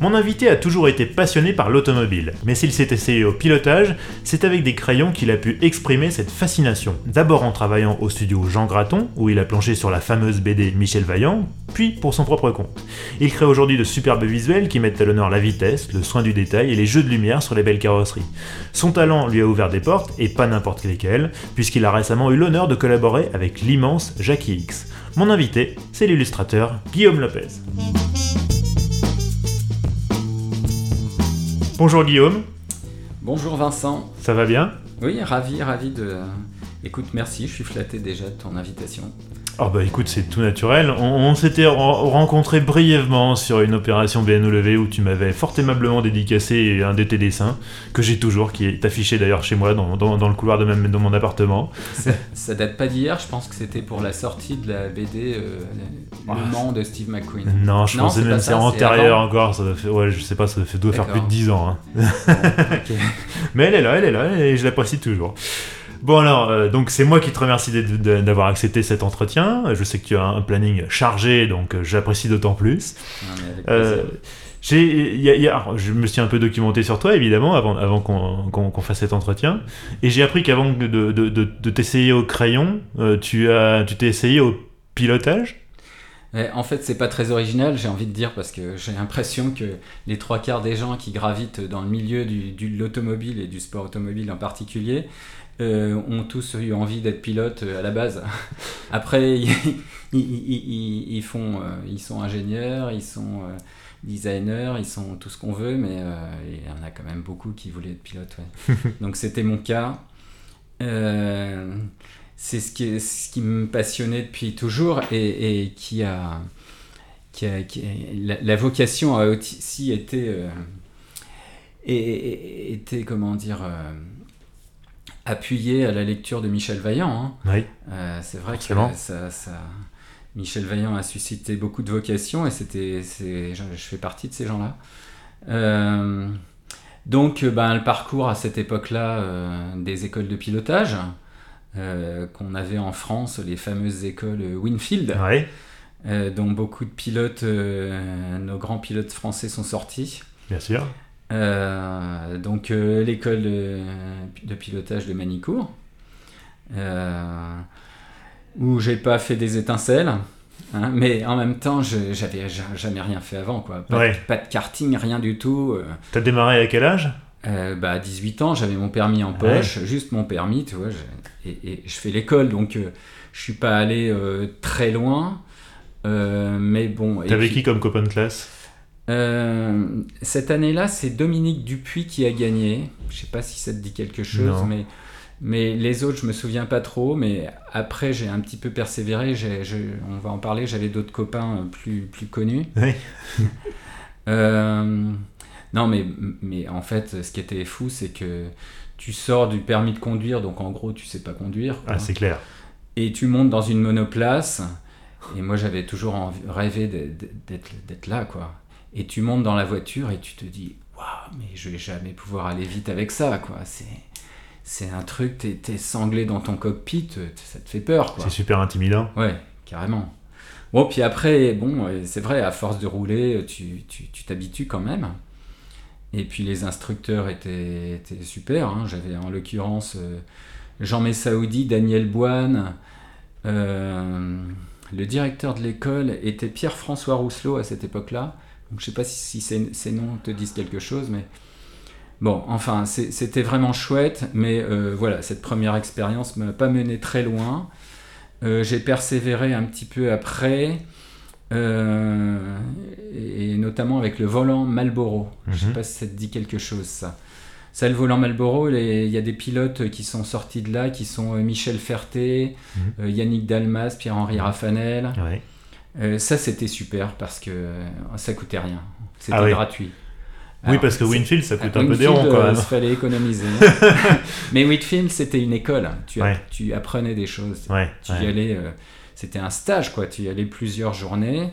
Mon invité a toujours été passionné par l'automobile, mais s'il s'est essayé au pilotage, c'est avec des crayons qu'il a pu exprimer cette fascination. D'abord en travaillant au studio Jean Graton, où il a planché sur la fameuse BD Michel Vaillant, puis pour son propre compte. Il crée aujourd'hui de superbes visuels qui mettent à l'honneur la vitesse, le soin du détail et les jeux de lumière sur les belles carrosseries. Son talent lui a ouvert des portes, et pas n'importe lesquelles, puisqu'il a récemment eu l'honneur de collaborer avec l'immense Jackie X. Mon invité, c'est l'illustrateur Guillaume Lopez. Bonjour Guillaume. Bonjour Vincent. Ça va bien? Oui, ravi, ravi de. Écoute, merci, je suis flatté déjà de ton invitation. Oh bah écoute, c'est tout naturel. On, s'était rencontré brièvement sur une opération BNOLV où tu m'avais fort aimablement dédicacé un de tes dessins, que j'ai toujours, qui est affiché d'ailleurs chez moi dans, le couloir de, même, de mon appartement. Ça, date pas d'hier, je pense que c'était pour la sortie de la BD euh, Le ah, Mans de Steve McQueen. Non, je pense que même c'est antérieur encore, ça doit faire, ouais, je sais pas, ça doit faire plus de 10 ans. Hein. Mais elle est là, elle est là, et je l'apprécie toujours. Bon alors, euh, donc c'est moi qui te remercie d'avoir accepté cet entretien. Je sais que tu as un planning chargé, donc euh, j'apprécie d'autant plus. Euh, je me suis un peu documenté sur toi, évidemment, avant, avant qu'on fasse cet entretien. Et j'ai appris qu'avant de, de, de, t'essayer au crayon, tu t'es essayé au pilotage? En fait, c'est pas très original, j'ai envie de dire, parce que j'ai l'impression que les trois quarts des gens qui gravitent dans le milieu de l'automobile et du sport automobile en particulier euh, ont tous eu envie d'être pilotes euh, à la base. Après, ils, font, euh, ils sont ingénieurs, ils sont designers, ils sont tout ce qu'on veut, mais il y en a quand même beaucoup qui voulaient être pilotes. Donc c'était mon cas. c'est ce qui, ce qui me passionnait depuis toujours et, qui a... Qui a, la, vocation a aussi été, et, été comment dire, appuyé à la lecture de Michel Vaillant. Hein. Oui. Euh, c'est vrai que ça, ça, Michel Vaillant a suscité beaucoup de vocations et c'était, je, je, fais partie de ces gens-là. Euh, donc, ben, le parcours à cette époque-là euh, des écoles de pilotage qu'on avait en France, les fameuses écoles Winfield, dont beaucoup de pilotes, nos grands pilotes français sont sortis. Bien sûr. Euh, donc euh, l'école de, pilotage de Manicourt, euh, où j'ai pas fait des étincelles, hein, mais en même temps j'avais jamais rien fait avant, quoi. Pas, de karting, rien du tout. T'as démarré à quel âge? Bah, à 18 ans, j'avais mon permis en poche, juste mon permis, tu vois, et, et, je fais l'école, donc je suis pas allé très loin, mais bon. T'avais qui comme copain de classe? Euh, cette année-là, c'est Dominique Dupuis qui a gagné. Je sais pas si ça te dit quelque chose, mais, mais les autres, je me souviens pas trop. Mais après, j'ai un petit peu persévéré. on va en parler. J'avais d'autres copains plus, plus connus. Euh, non, mais, mais en fait, ce qui était fou, c'est que tu sors du permis de conduire, donc en gros, tu sais pas conduire. Ah, c'est clair. Et tu montes dans une monoplace. Et moi, j'avais toujours rêvé d'être là, quoi. Et tu montes dans la voiture et tu te dis, waouh, mais je vais jamais pouvoir aller vite avec ça, quoi. C'est, c'est un truc, t'es, es sanglé dans ton cockpit, ça te fait peur, quoi. C'est super intimidant. Ouais, carrément. Bon, puis après, bon, c'est vrai, à force de rouler, tu, tu, tu t'habitues quand même. Et puis les instructeurs étaient, étaient super. Hein. J'avais en l'occurrence euh, Jean Messaoudi, Daniel Boine. Euh, le directeur de l'école était Pierre-François Rousselot à cette époque-là je ne sais pas si, ces, noms te disent quelque chose, mais bon, enfin, c'était vraiment chouette. Mais euh, voilà, cette première expérience ne m'a pas mené très loin. Euh, j'ai persévéré un petit peu après, euh, et notamment avec le volant Malboro. Je ne sais mhm. pas si ça te dit quelque chose, ça. Ça, le volant Malboro, il y a des pilotes qui sont sortis de là, qui sont Michel Ferté, mhm. Yannick Dalmas, Pierre-Henri. Raffanel. Euh, ça, c'était super parce que euh, ça coûtait rien. C'était ah gratuit. oui, parce que Winfield, ça coûte un peu des Winfield, ronds quand euh, même. Il fallait économiser. Mais Whitfield, c'était une école. Tu, app- Ouais. tu apprenais des choses. Ouais, Tu ouais. y allais. euh, c'était un stage, quoi. Tu y allais plusieurs journées.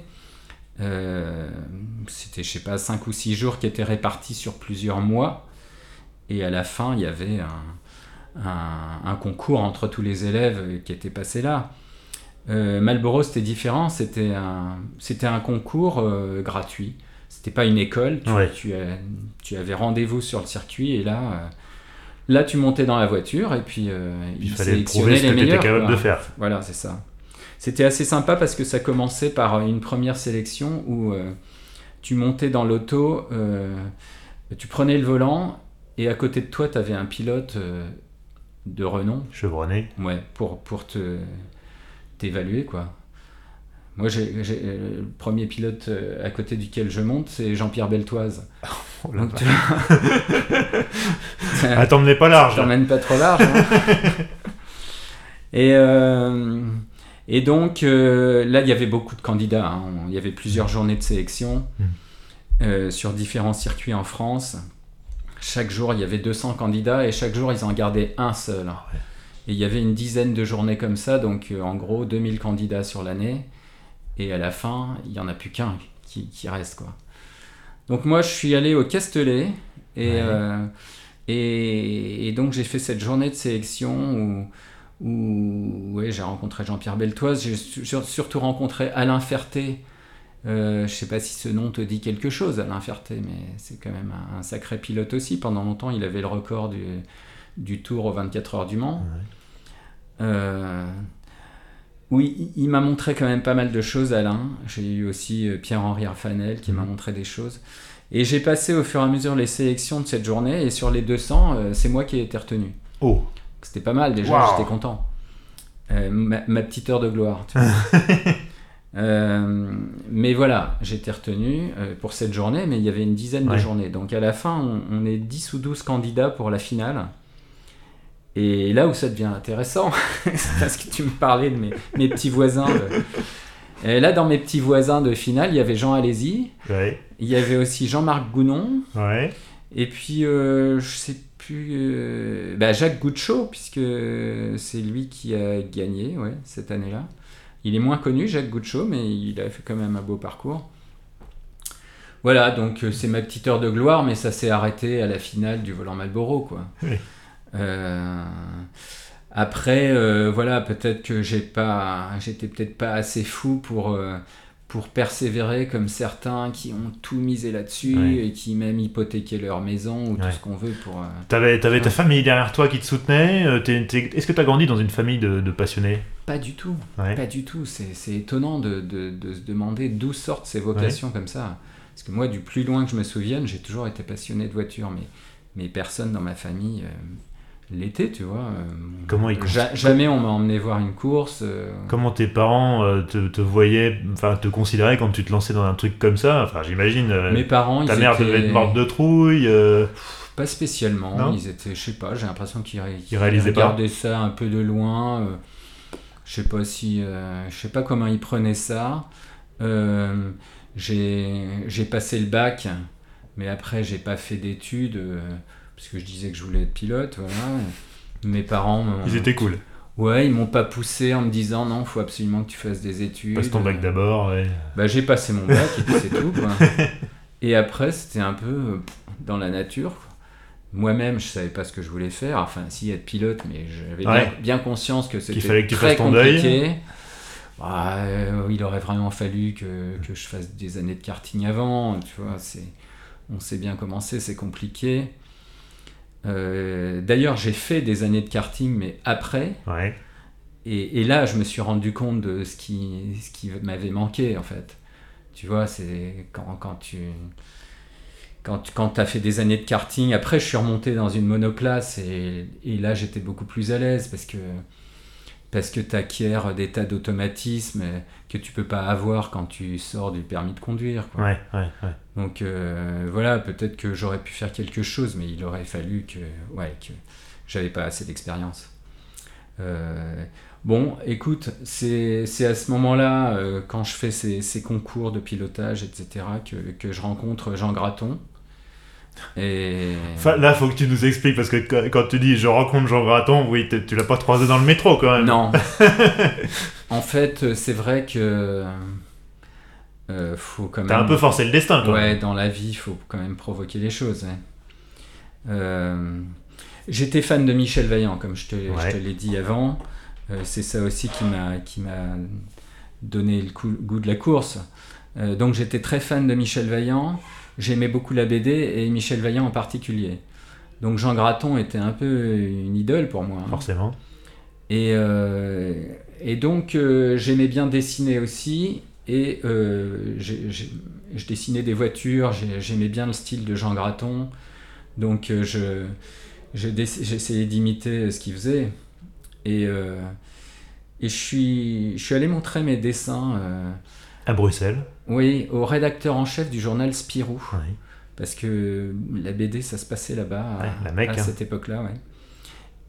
Euh, c'était, je sais pas, 5 ou 6 jours qui étaient répartis sur plusieurs mois. Et à la fin, il y avait un, un- un concours entre tous les élèves qui étaient passés là. Euh, Marlborough, c'était différent. C'était un, c'était un concours euh, gratuit. C'était pas une école. Tu, Ouais. tu, as- tu avais rendez-vous sur le circuit et là, euh, là, tu montais dans la voiture et puis Il fallait prouver ce les que tu étais capable de faire. Voilà, c'est ça. C'était assez sympa parce que ça commençait par une première sélection où tu montais dans l'auto, tu prenais le volant et à côté de toi, tu avais un pilote de renom Chevronné. ouais, pour, pour te t'évaluer. quoi. Moi, j'ai, j'ai- euh, le premier pilote euh, à côté duquel je monte, c'est Jean-Pierre Beltoise. Oh Donc, vache. tu vois, Ah, t'emmenais pas large. t'emmènes pas trop large. hein. et, euh, et donc, euh, là, il y avait beaucoup de candidats. hein. Il y avait plusieurs journées de sélection Mm. euh, sur différents circuits en France. Chaque jour, il y avait 200 candidats et chaque jour, ils en gardaient un seul. Ah ouais. Et il y avait une dizaine de journées comme ça, donc euh, en gros 2000 candidats sur l'année. Et à la fin, il n'y en a plus qu'un qui, qui reste. Quoi. Donc moi, je suis allé au Castellet et, Ouais. euh, et, et donc j'ai fait cette journée de sélection où, où ouais, j'ai rencontré Jean-Pierre Beltoise, j'ai su- sur- surtout rencontré Alain Ferté. Euh, je sais pas si ce nom te dit quelque chose, Alain Ferté, mais c'est quand même un, un sacré pilote aussi. Pendant longtemps, il avait le record du, du Tour aux 24 heures du Mans. Oui, il, m'a montré quand même pas mal de choses, Alain. J'ai eu aussi euh, Pierre-Henri Arfanel qui m'a Mhm. montré des choses. Et j'ai passé au fur et à mesure les sélections de cette journée. Et sur les 200, euh, c'est moi qui ai été retenu. Oh, C'était pas mal déjà, Wow. j'étais content. Euh, ma, ma petite heure de gloire. tu vois. Euh, mais voilà, j'étais retenu euh, pour cette journée, mais il y avait une dizaine de journées. Donc à la fin, on, on est 10 ou 12 candidats pour la finale. Et là où ça devient intéressant, c'est parce que tu me parlais de mes, mes petits voisins. de- Et là, dans mes petits voisins de finale, il y avait Jean Alési, ouais, il y avait aussi Jean-Marc Gounon, ouais. et puis, euh, je sais plus. euh, bah, Jacques Goucho, puisque c'est lui qui a gagné ouais, cette année-là. Il est moins connu, Jacques Goucho, mais il a fait quand même un beau parcours. Voilà, donc euh, c'est ma petite heure de gloire, mais ça s'est arrêté à la finale du volant Malboro, quoi. Oui. Euh, après, euh, voilà, peut-être que j'ai pas, j'étais peut-être pas assez fou pour euh, pour persévérer comme certains qui ont tout misé là-dessus et qui même hypothéqué leur maison ou tout ce qu'on veut pour. euh, T'avais, t'avais ta famille derrière toi qui te soutenait. t'es- t'es- Est-ce que t'as grandi dans une famille de, de passionnés? Pas du tout, pas du tout. C'est c'est étonnant de, de- de se demander d'où sortent ces vocations comme ça. Parce que moi, du plus loin que je me souvienne, j'ai toujours été passionné de voiture, mais, mais personne dans ma famille euh, l'était, tu vois. euh, Comment ils ja- jamais on m'a emmené voir une course. euh, Comment tes parents euh, te, te voyaient, enfin te considéraient quand tu te lançais dans un truc comme ça? Enfin, j'imagine. euh, Mes parents, ta ils mère étaient... devait être morte de trouille. Pas spécialement, Non? ils étaient, je sais pas, j'ai l'impression qu'ils ré- réalisaient pas? regardaient ça un peu de loin. je sais pas si, je sais pas comment ils prenaient ça. J'ai passé le bac, mais après j'ai pas fait d'études parce que je disais que je voulais être pilote, voilà. Mes parents, Ils étaient cool. ouais, ils m'ont pas poussé en me disant non, faut absolument que tu fasses des études. Passe ton bac d'abord. ouais. Bah, j'ai passé mon bac et puis c'est tout. Quoi. Et après, c'était un peu euh, dans la nature. Moi-même, je savais pas ce que je voulais faire. Enfin, si être pilote, mais j'avais Ouais. bien, bien conscience que c'était tu très fasses ton deuil. compliqué. Bah, euh, il aurait vraiment fallu que, que je fasse des années de karting avant. Tu vois, c'est, on sait bien comment c'est, c'est compliqué. Euh, D'ailleurs, j'ai fait des années de karting, mais après. Ouais. Et, et là, je me suis rendu compte de ce qui, ce qui m'avait manqué, en fait. Tu vois, c'est quand, quand tu quand, tu- quand as fait des années de karting. Après, je suis remonté dans une monoplace et, et là, j'étais beaucoup plus à l'aise parce que, parce que tu acquiers des tas d'automatismes que tu peux pas avoir quand tu sors du permis de conduire. quoi. Ouais, ouais, ouais. Donc euh, voilà, peut-être que j'aurais pu faire quelque chose, mais il aurait fallu que, ouais, que j'avais pas assez d'expérience. Euh, bon, écoute, c'est à ce moment-là, euh, quand je fais ces, ces concours de pilotage, etc., que, que je rencontre Jean Graton. Et... Enfin, là, faut que tu nous expliques, parce que quand- tu dis je rencontre Jean Graton, oui, tu l'as pas croisé dans le métro quand même. Non. en fait, c'est vrai que. Euh, faut quand même. T'as un peu forcé le destin, toi. Ouais, dans la vie, il faut quand même provoquer les choses. ouais. Euh, J'étais fan de Michel Vaillant, comme je te, je Ouais. te l'ai dit avant. Euh, c'est ça aussi qui m'a qui m'a donné le coup- goût de la course. Euh, donc j'étais très fan de Michel Vaillant. J'aimais beaucoup la BD et Michel Vaillant en particulier. Donc Jean Graton était un peu une idole pour moi. hein. Forcément. Et, et donc, j'aimais bien dessiner aussi. Et euh, je dessinais des voitures, j'ai- j'aimais bien le style de Jean Graton. Donc, euh, je, j'essayais d'imiter ce qu'il faisait. Et, euh, et je, suis, je suis allé montrer mes dessins euh, À Bruxelles. oui, au rédacteur en chef du journal Spirou. Oui. Parce que la BD, ça se passait là-bas à, Ouais, hein. cette époque-là. Ouais.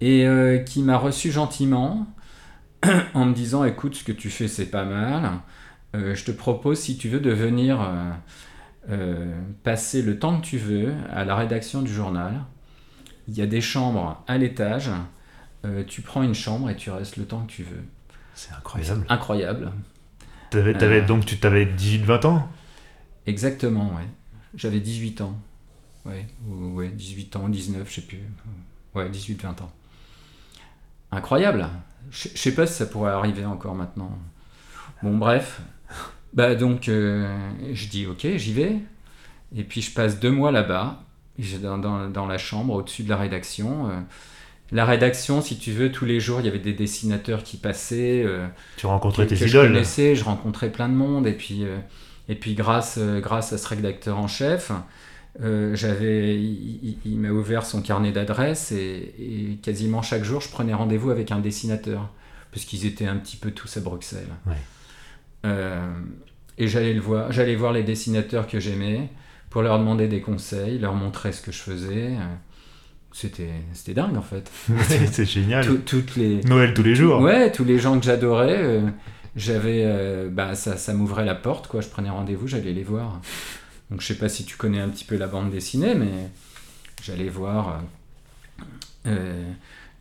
Et qui m'a reçu gentiment en me disant écoute, ce que tu fais, c'est pas mal. Euh, je te propose, si tu veux, de venir euh, euh, passer le temps que tu veux à la rédaction du journal. Il y a des chambres à l'étage. Tu prends une chambre et tu restes le temps que tu veux. C'est incroyable. Incroyable. T'avais, t'avais-. Donc tu t'avais 18-20 ans? Exactement, ouais. J'avais 18 ans. Ouais, ou- ouais, 18 ans, 19, je sais plus. Ouais, 18-20 ans. Incroyable. Je je sais pas si ça pourrait arriver encore maintenant. Bon, bref. Bah donc, euh, je dis ok, j'y vais. Et puis je passe deux mois là-bas, dans, dans- dans la chambre au-dessus de la rédaction. euh. La rédaction, si tu veux, tous les jours, il y avait des dessinateurs qui passaient. euh, Tu rencontrais que, tes que je idoles. connaissais, je rencontrais plein de monde et puis et puis grâce grâce à ce rédacteur en chef, j'avais il, m'a ouvert son carnet d'adresses et, et quasiment chaque jour je prenais rendez-vous avec un dessinateur parce qu'ils étaient un petit peu tous à Bruxelles. Ouais. Euh, et j'allais le voir, j'allais voir les dessinateurs que j'aimais pour leur demander des conseils, leur montrer ce que je faisais. C'était c'était dingue en fait. c'est génial. Tout- toutes les Noël tous les jours. Ouais, tous les gens que j'adorais, euh, j'avais, euh, bah, ça, ça m'ouvrait la porte, quoi. Je prenais rendez-vous, j'allais les voir. Donc je sais pas si tu connais un petit peu la bande dessinée, mais j'allais voir euh, euh,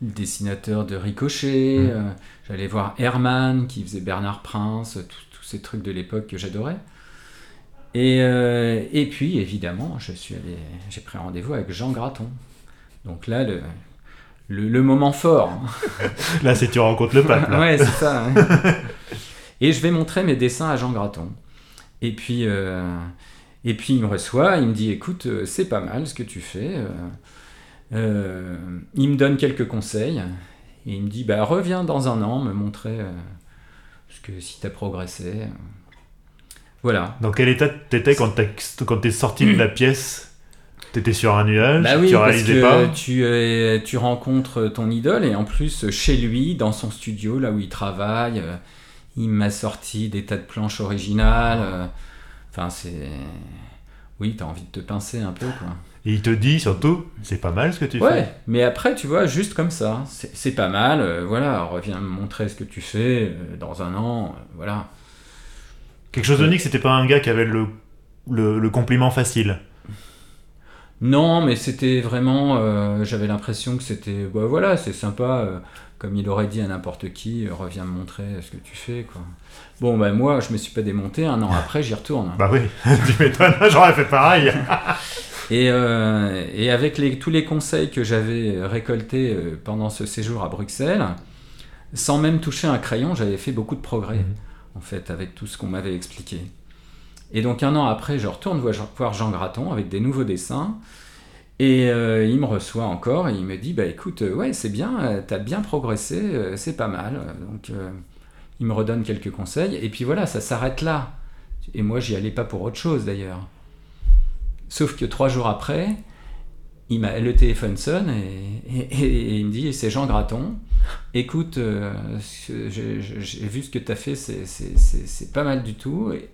le dessinateur de Ricochet, euh, j'allais voir Herman qui faisait Bernard Prince, tout- ces trucs de l'époque que j'adorais. Et, euh, et puis évidemment, je suis allé, j'ai pris rendez-vous avec Jean Graton. Donc là, le, le, le moment fort. Là, c'est tu rencontres le pape. là. ouais, c'est ça. hein. et je vais montrer mes dessins à Jean Graton. Et puis, euh, et puis il me reçoit, il me dit écoute, euh, c'est pas mal ce que tu fais. euh, il me donne quelques conseils. Et il me dit bah, reviens dans un an me montrer que, si tu as progressé. euh. Voilà. Dans quel état t'étais quand t'as- quand t'es sorti de la pièce? T'étais sur un nuage? Bah oui, Tu parce réalisais que pas? tu, es- tu rencontres ton idole et en plus chez lui, dans son studio, là où il travaille, euh, il m'a sorti des tas de planches originales. euh, Enfin, c'est. Oui, t'as envie de te pincer un peu, quoi. Et il te dit surtout, c'est pas mal ce que tu Ouais, fais. mais après, tu vois, juste comme ça, c'est pas mal. euh, voilà, reviens me montrer ce que tu fais euh, dans un an. euh, voilà. Quelque chose de unique, c'était pas un gars qui avait le, le, le compliment facile. Non, mais c'était vraiment. J'avais l'impression que c'était. Bah voilà, c'est sympa. comme il aurait dit à n'importe qui, reviens me montrer ce que tu fais, quoi. Bon, bah moi, je me suis pas démonté. Un an après, j'y retourne. Bah oui, tu m'étonnes, j'aurais fait pareil. Et, euh, et avec les, tous les conseils que j'avais récoltés euh, pendant ce séjour à Bruxelles, sans même toucher un crayon, j'avais fait beaucoup de progrès, Mhm. en fait, avec tout ce qu'on m'avait expliqué. Et donc un an après, je retourne voir Jean- Graton avec des nouveaux dessins. Et euh, il me reçoit encore et il me dit Bah écoute, euh, ouais, c'est bien, euh, t'as bien progressé, c'est pas mal. Donc il me redonne quelques conseils. Et puis voilà, ça s'arrête là. Et moi, j'y allais pas pour autre chose d'ailleurs. Sauf que trois jours après, il le téléphone sonne et, et- il me dit c'est Jean Graton. Écoute, euh, j'ai, vu ce que tu as fait, c'est, pas mal du tout. Et,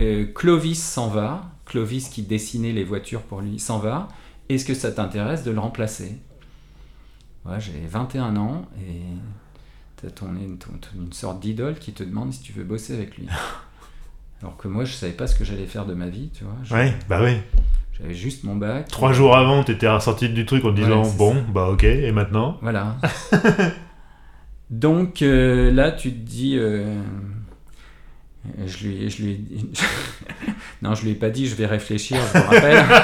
euh, Clovis s'en va. Clovis qui dessinait les voitures pour lui s'en va. Est-ce que ça t'intéresse de le remplacer? Ouais, j'ai 21 ans et t'as ton- une sorte d'idole qui te demande si tu veux bosser avec lui. Alors que moi, je savais pas ce que j'allais faire de ma vie, tu vois. Je- Ouais, bah oui. J'avais juste mon bac. Trois jours avant, t'étais ressorti du truc en disant Ouais, c'est bon, bah ok, et maintenant? Voilà. Donc euh, là, tu te dis. euh, je lui, je lui non, je lui ai pas dit, je vais réfléchir, je vous rappelle.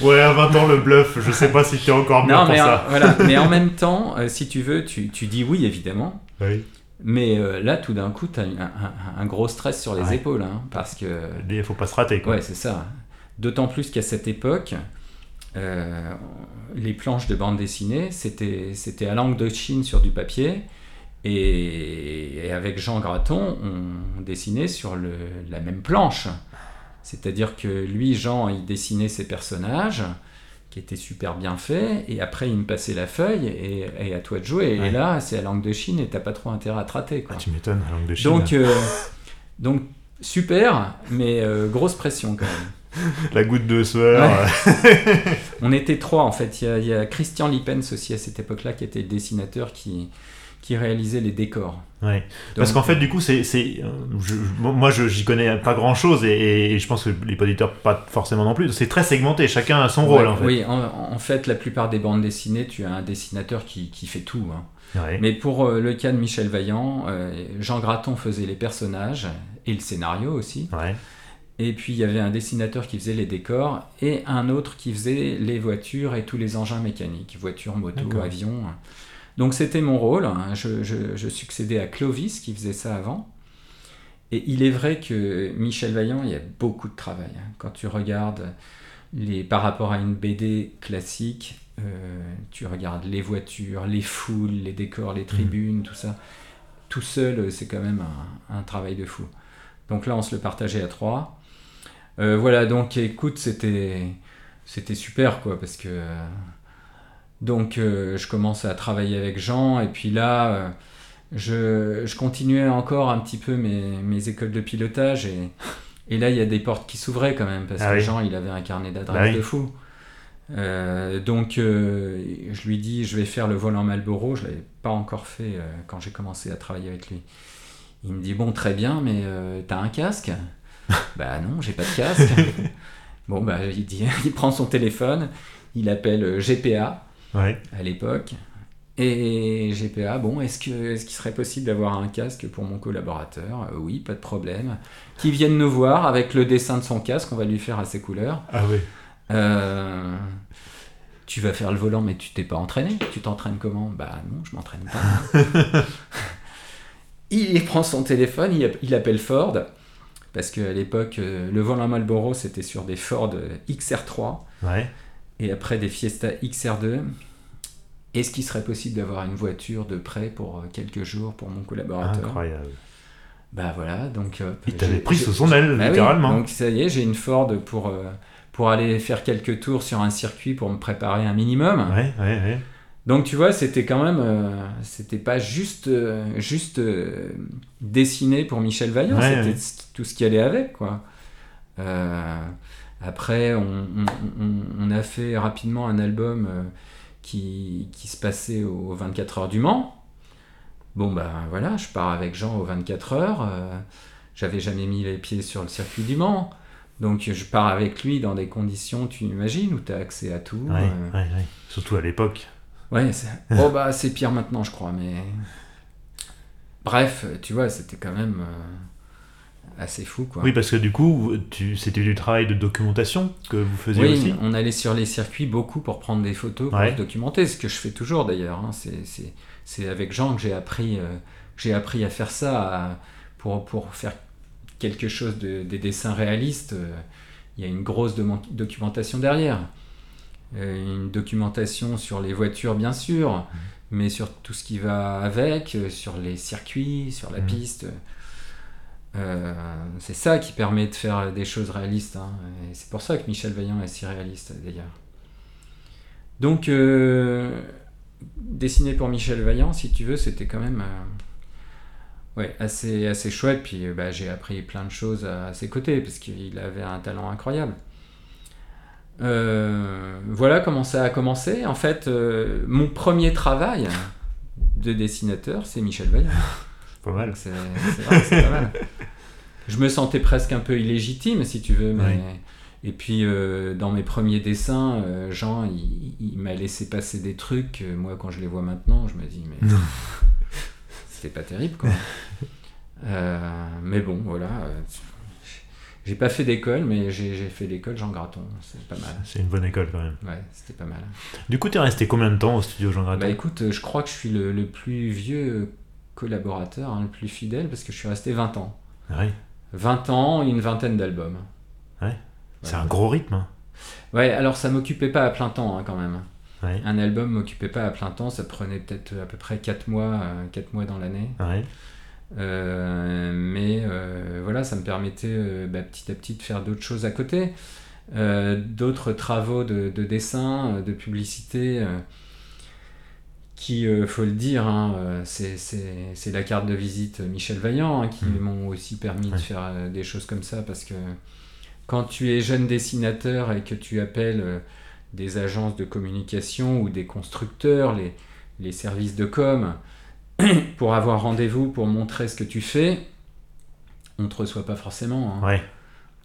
Ouais, à 20 ans, le bluff, je sais pas si t'es encore bien non, pour mais, en, ça. voilà. mais en même temps, euh, si tu veux, tu, tu dis oui, évidemment. Oui. Mais euh, là, tout d'un coup, tu as un, un- un gros stress sur les Ouais. épaules. hein, parce que. Il faut pas se rater, quoi. Ouais, c'est ça. D'autant plus qu'à cette époque, euh, les planches de bande dessinée, c'était c'était à langue de Chine sur du papier. Et, et avec Jean Graton, on dessinait sur le, la même planche. C'est-à-dire que lui, Jean, il dessinait ses personnages, qui étaient super bien faits, et après, il me passait la feuille, et, et à toi de jouer. Ouais. Et là, c'est à langue de Chine, et t'as pas trop intérêt à te rater. Quoi. Ah, tu m'étonnes, la langue de Chine. Donc, euh, donc super, mais euh, grosse pression quand même. La goutte de sueur. On était trois en fait. Il y a, il y a Christian Lippens aussi à cette époque-là qui était le dessinateur qui, qui réalisait les décors. euh, ouais. Parce qu'en fait, du coup, c'est, c'est, euh, moi, je j'y connais pas grand chose et, et je pense que les auditeurs pas forcément non plus. C'est très segmenté, chacun a son rôle en fait. Oui, en, en fait, la plupart des bandes dessinées, tu as un dessinateur qui, qui fait tout. hein. Ouais. Mais pour euh, le cas de Michel Vaillant, euh, Jean Graton faisait les personnages et le scénario aussi. Ouais. Et puis il y avait un dessinateur qui faisait les décors et un autre qui faisait les voitures et tous les engins mécaniques, voitures, motos, avions. Donc c'était mon rôle. hein. Je, je- je succédais à Clovis qui faisait ça avant. Et il est vrai que Michel Vaillant, il y a beaucoup de travail. hein. Quand tu regardes les, par rapport à une BD classique, euh, tu regardes les voitures, les foules, les décors, les tribunes, tout ça. Tout seul, euh, c'est quand même un, un travail de fou. Donc là, on se le partageait à trois. Euh, voilà, donc écoute, c'était c'était super quoi, parce que euh, donc euh, je commençais à travailler avec Jean et puis là, euh, je, je continuais encore un petit peu mes, mes écoles de pilotage et, et là il y a des portes qui s'ouvraient quand même parce Ah que oui. Jean il avait un carnet d'adresses Bah de fou. Euh, donc je lui dis je vais faire le vol en Malboro, je l'avais pas encore fait quand j'ai commencé à travailler avec lui. Il me dit bon très bien mais t'as un casque? Bah non j'ai pas de casque. bon bah il dit il prend son téléphone, il appelle GPA Ouais. à l'époque. Et GPA, bon, est-ce qu'il serait possible d'avoir un casque pour mon collaborateur? Euh, Oui, pas de problème. Qui vienne nous voir avec le dessin de son casque, on va lui faire à ses couleurs. Ah oui. Euh, tu vas faire le volant, mais tu t'es pas entraîné. Tu t'entraînes comment? Bah non, je m'entraîne pas. il prend son téléphone, il, app- il appelle Ford, parce qu'à l'époque, euh, le volant Marlboro, c'était sur des Ford euh, XR3 Ouais. Et après des Fiesta XR2. Est-ce qu'il serait possible d'avoir une voiture de prêt pour euh, quelques jours pour mon collaborateur? Incroyable. Bah voilà, donc. hop, Il t'avait pris sous son aile, Bah oui, littéralement. donc ça y est, j'ai une Ford pour, euh, pour aller faire quelques tours sur un circuit pour me préparer un minimum. Ouais, ouais, ouais. Donc tu vois, c'était quand même, euh, c'était pas juste, euh, juste euh, dessiné pour Michel Vaillant, c'était tout ce qui allait avec, quoi. Après, on, on- on- on a fait rapidement un album euh, qui, qui se passait aux 24 heures du Mans. Bon ben voilà, je pars avec Jean aux 24 heures. euh, J'avais jamais mis les pieds sur le circuit du Mans. Donc je pars avec lui dans des conditions, tu imagines, où tu as accès à tout. Ouais, euh, ouais, ouais. Surtout à l'époque. Ouais, c'est... oh bah c'est pire maintenant, je crois, mais bref, tu vois, c'était quand même euh, assez fou, quoi. Oui, parce que du coup, c'était du travail de documentation que vous faisiez Oui, aussi? on allait sur les circuits beaucoup pour prendre des photos, pour Ouais. se documenter, ce que je fais toujours d'ailleurs. hein. C'est, c'est, c'est avec Jean que j'ai appris, euh, j'ai appris à faire ça, à- pour, pour faire quelque chose de, des dessins réalistes. euh, Il y a une grosse documentation derrière. Euh, une documentation sur les voitures, bien sûr, mais sur tout ce qui va avec, sur les circuits, sur la Mhm. piste. Euh, c'est ça qui permet de faire des choses réalistes. hein. Et c'est pour ça que Michel Vaillant est si réaliste, d'ailleurs. Donc, euh, dessiner pour Michel Vaillant, si tu veux, c'était quand même euh, ouais, assez, assez chouette. Puis bah, j'ai appris plein de choses à ses côtés, parce qu'il avait un talent incroyable. Voilà comment ça a commencé. En fait, mon premier travail de dessinateur, c'est Michel Vaillant. Pas mal. C'est pas mal. Je me sentais presque un peu illégitime, si tu veux, mais. Et puis, euh, dans mes premiers dessins, euh, Jean, il, il m'a laissé passer des trucs. Euh, moi, quand je les vois maintenant, je me dis, mais c'était pas terrible, quoi. Euh, mais bon, voilà. J'ai pas fait d'école, mais j'ai fait l'école Jean Graton. C'est pas mal. C'est une bonne école quand même. Ouais, c'était pas mal. Du coup, t'es resté combien de temps au studio Jean Graton? Bah écoute, je crois que je suis le, le plus vieux collaborateur, hein, le plus fidèle, parce que je suis resté 20 ans. Ouais. 20 ans et une vingtaine d'albums. C'est un gros rythme. hein. Ouais, alors ça m'occupait pas à plein temps hein, quand même. Ouais. Un album m'occupait pas à plein temps, ça prenait peut-être à peu près 4 mois, 4 mois dans l'année. Ouais. Euh, mais euh, voilà, ça me permettait euh, bah, petit à petit de faire d'autres choses à côté. Euh, d'autres travaux de, de dessin, euh, de publicité, euh, qui, euh, faut le dire, hein, euh, c'est- la carte de visite Michel Vaillant hein, qui Mm. m'ont aussi permis de faire euh, des choses comme ça parce que quand tu es jeune dessinateur et que tu appelles euh, des agences de communication ou des constructeurs, les, les services de com, pour avoir rendez-vous, pour montrer ce que tu fais, on ne te reçoit pas forcément. hein. Ouais.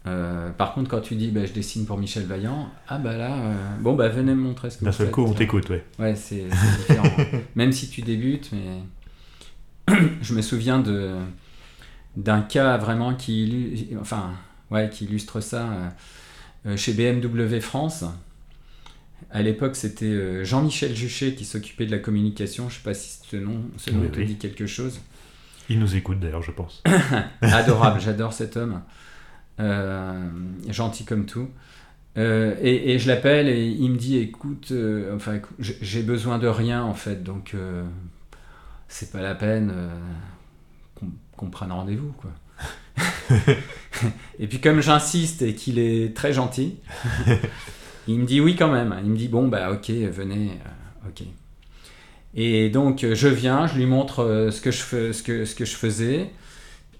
Euh, par contre, quand tu dis bah, je dessine pour Michel Vaillant, ah bah là, euh, bon bah venez me montrer ce que D'un vous seul coup, on t'écoute, ouais. Ouais, c'est différent. Même si tu débutes, mais je me souviens de d'un cas vraiment qui, illu- enfin, ouais, qui illustre ça euh, chez BMW France. À l'époque, c'était Jean-Michel Juchet qui s'occupait de la communication. Je sais pas si ce nom, ce nom Oui, te oui. dit quelque chose. Il nous écoute d'ailleurs, je pense. Adorable, j'adore cet homme. Euh, gentil comme tout. Euh, et, et je l'appelle et il me dit écoute, euh, enfin, j'ai besoin de rien en fait, donc euh, c'est pas la peine qu'on prenne rendez-vous quoi. et puis comme j'insiste et qu'il est très gentil, il me dit oui quand même. Il me dit bon bah ok venez, ok. Et donc je viens, je lui montre ce que je fais, ce que ce que je faisais.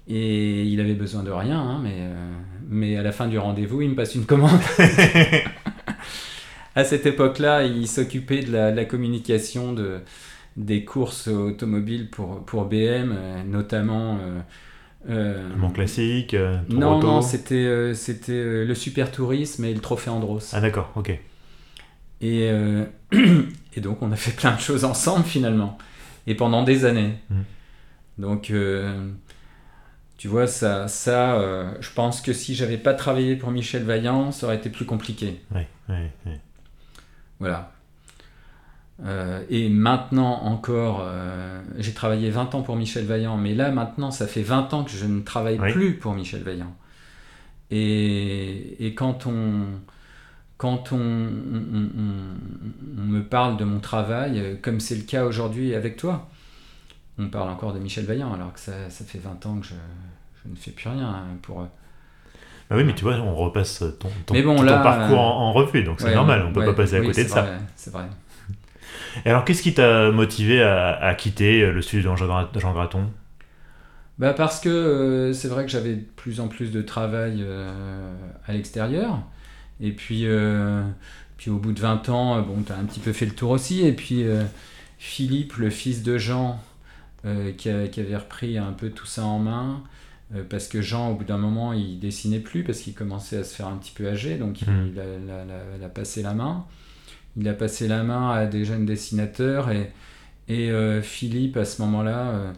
Et il avait besoin de rien, hein, mais, euh, mais à la fin du rendez-vous, il me passe une commande. à cette époque-là, il s'occupait de la, de la communication de, des courses automobiles pour, pour BM, euh, notamment. euh, euh, Mon classique, euh, non, Auto. non, c'était c'était le super tourisme et le trophée Andros. Ah d'accord, ok. Et, et donc, on a fait plein de choses ensemble finalement. Et pendant des années. Mm. Donc, tu vois, ça, ça euh, je pense que si j'avais pas travaillé pour Michel Vaillant, ça aurait été plus compliqué. Ouais, ouais, ouais. Voilà. Euh, et maintenant encore, euh, j'ai travaillé 20 ans pour Michel Vaillant, mais là maintenant, ça fait 20 ans que je ne travaille Oui. plus pour Michel Vaillant. Et, et quand on, quand on, on- on- on me parle de mon travail, comme c'est le cas aujourd'hui avec toi, on parle encore de Michel Vaillant, alors que ça, ça fait 20 ans que je ne fais plus rien hein, pour eux. Bah oui, mais tu vois, on repasse ton, ton, Mais bon, ton là, parcours euh, en, en revue, donc c'est Ouais, normal, on peut ouais, pas passer à oui, côté de c'est ça. vrai, C'est vrai. Et alors, qu'est-ce qui t'a motivé à, à quitter euh, le studio de Jean, Gra- Jean Graton? Bah parce que euh, c'est vrai que j'avais de plus en plus de travail euh, à l'extérieur. Et puis, puis au bout de 20 ans, bon, tu as un petit peu fait le tour aussi. Et puis Philippe, le fils de Jean, qui, a- qui avait repris un peu tout ça en main, parce que Jean, au bout d'un moment, il dessinait plus, parce qu'il commençait à se faire un petit peu âgé, donc il, il a, il passé la main. Il a passé la main à des jeunes dessinateurs, et, et euh, Philippe, à ce moment-là, euh,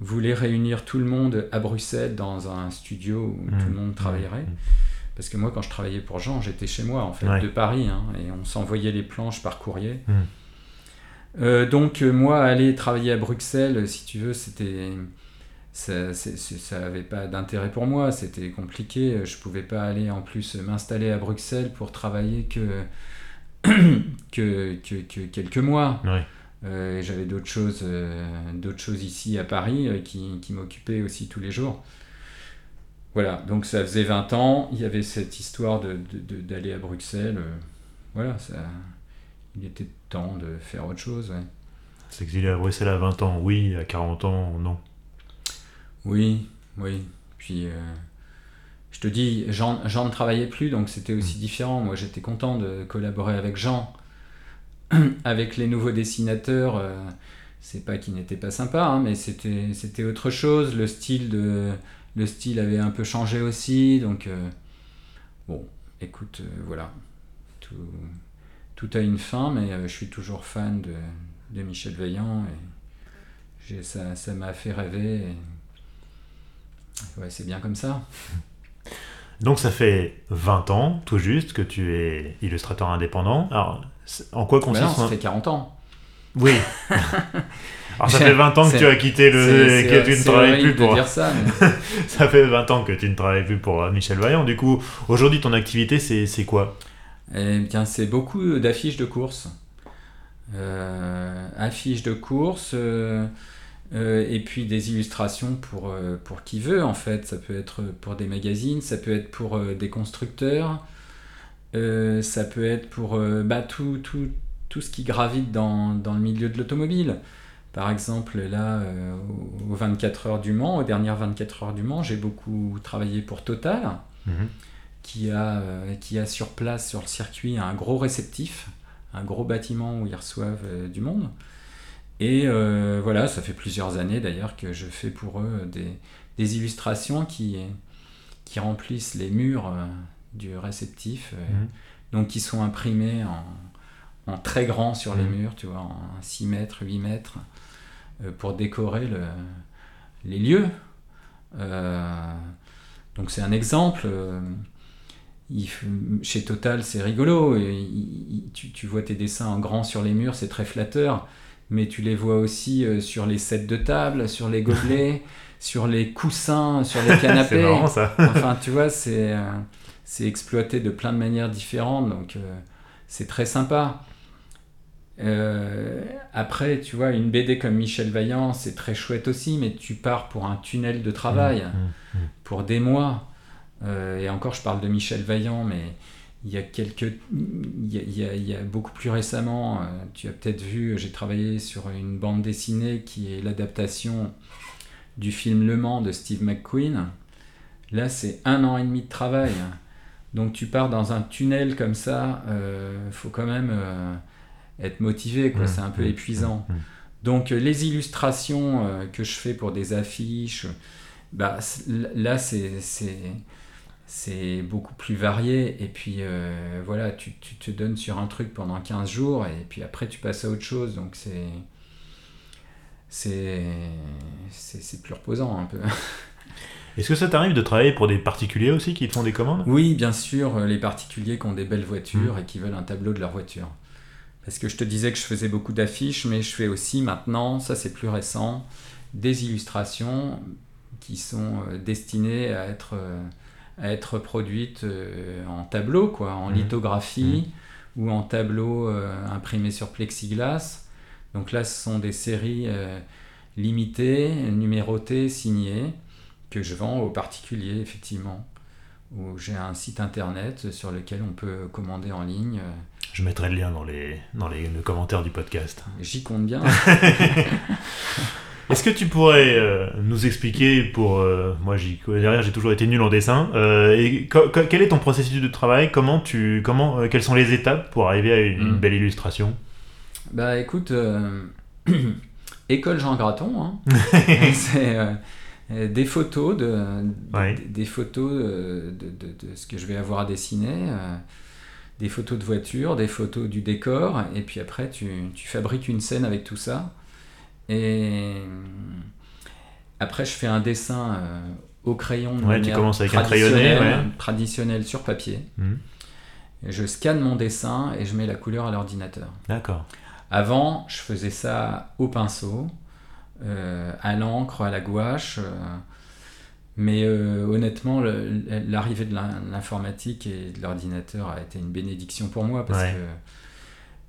voulait réunir tout le monde à Bruxelles dans un studio où tout le monde travaillerait. Mmh. Parce que moi, quand je travaillais pour Jean, j'étais chez moi, en fait, Ouais. de Paris, hein, et on s'envoyait les planches par courrier. Euh, donc, euh, moi, aller travailler à Bruxelles, euh, si tu veux, c'était. Ça c'est- c'est- ça avait pas d'intérêt pour moi, c'était compliqué. Je pouvais pas aller en plus m'installer à Bruxelles pour travailler que, que, que, que quelques mois. Ouais. Euh, J'avais d'autres choses, euh, d'autres choses ici à Paris euh, qui, qui m'occupaient aussi tous les jours. Voilà, donc ça faisait 20 ans, il y avait cette histoire de- de- de- d'aller à Bruxelles. voilà, ça, il était temps de faire autre chose. ouais. S'exiler à Bruxelles à 20 ans, oui, à 40 ans, non. Oui, oui. Puis, euh, je te dis, Jean, Jean ne travaillait plus, donc c'était aussi différent. Moi, j'étais content de collaborer avec Jean. avec les nouveaux dessinateurs, euh, c'est pas qu'il n'était pas sympa, hein, mais c'était c'était autre chose. Le style, de, le style avait un peu changé aussi, donc euh, bon, écoute, voilà. Tout, tout a une fin, mais je suis toujours fan de, de Michel Vaillant. Et ça, ça m'a fait rêver. Ouais, c'est bien comme ça. Donc ça fait 20 ans, tout juste, que tu es illustrateur indépendant. Alors, en quoi consiste... ça fait 40 ans. Oui. Alors ça fait 20 ans que tu as quitté le... que tu ne travailles plus pour... dire ça, ça fait 20 ans que tu ne travailles plus pour Michel Vaillant. Du coup, aujourd'hui, ton activité, c'est quoi? Eh bien, c'est beaucoup d'affiches de courses. Euh, affiches de courses... Euh, euh, et puis des illustrations pour, euh, pour qui veut en fait. Ça peut être pour des magazines, ça peut être pour euh, des constructeurs, ça peut être pour bah, tout, tout, tout, ce qui gravite dans, dans le milieu de l'automobile. Par exemple, là, aux 24 heures du Mans, aux dernières 24 heures du Mans, j'ai beaucoup travaillé pour Total, mhm. qui, a, qui a sur place, sur le circuit, un gros réceptif, un gros bâtiment où ils reçoivent du monde. Et euh, voilà, ça fait plusieurs années d'ailleurs que je fais pour eux des, illustrations qui, qui remplissent les murs euh, du réceptif, euh, mhm. donc qui sont imprimées en, très grand sur les mhm. murs, tu vois, en 6 mètres, 8 mètres, pour décorer le, les lieux. donc c'est un exemple. chez Total, c'est rigolo. tu, tu, vois tes dessins en grand sur les murs, c'est très flatteur mais tu les vois aussi euh, sur les sets de table, sur les gobelets, sur les coussins, sur les canapés. c'est marrant ça. enfin, tu vois, c'est euh, c'est exploité de plein de manières différentes, donc euh, c'est très sympa. après, tu vois, une BD comme Michel Vaillant, c'est très chouette aussi, mais tu pars pour un tunnel de travail, mmh, mmh, mmh. pour des mois. et encore, je parle de Michel Vaillant, mais il y a quelques il y a, beaucoup plus récemment euh, tu as peut-être vu j'ai travaillé sur une bande dessinée qui est l'adaptation du film Le Mans de Steve McQueen. Là c'est un an et demi de travail. Donc tu pars dans un tunnel comme ça il euh, faut quand même euh, être motivé quoi. Mmh, c'est un peu mmh, épuisant. Mmh, donc les illustrations que je fais pour des affiches bah là c'est c'est beaucoup plus varié. Et puis euh, voilà, tu, tu, te donnes sur un truc pendant 15 jours et puis après tu passes à autre chose. Donc c'est. C'est plus reposant un peu. Est-ce que ça t'arrive de travailler pour des particuliers aussi qui te font des commandes? Oui, bien sûr, les particuliers qui ont des belles voitures mmh. et qui veulent un tableau de leur voiture. Parce que je te disais que je faisais beaucoup d'affiches, mais je fais aussi maintenant, ça c'est plus récent, des illustrations qui sont euh, destinées à être euh, être produite euh, en tableau, quoi, en mmh. lithographie mmh. ou en tableau euh, imprimé sur plexiglas. Donc là, ce sont des séries euh, limitées, numérotées, signées, que je vends aux particuliers, effectivement. Où j'ai un site internet sur lequel on peut commander en ligne. Je mettrai le lien dans les, dans les commentaires du podcast. J'y compte bien. Est-ce que tu pourrais euh, nous expliquer, pour euh, moi derrière j'ai toujours été nul en dessin, euh, et quel est ton processus de travail? Comment tu, comment, quelles sont les étapes pour arriver à une, mm. belle illustration? Bah écoute, école Jean Graton, hein. c'est des photos de, des photos de, de, ce que je vais avoir à dessiner des photos de voiture, des photos du décor, et puis après tu, tu fabriques une scène avec tout ça. Et après, je fais un dessin euh, au crayon. Ouais, tu commences avec un crayonné. Traditionnel sur papier. Mhm. Je scanne mon dessin et je mets la couleur à l'ordinateur. D'accord. Avant, je faisais ça au pinceau, euh, à l'encre, à la gouache. Euh, mais honnêtement, l'arrivée de l'informatique et de l'ordinateur a été une bénédiction pour moi parce que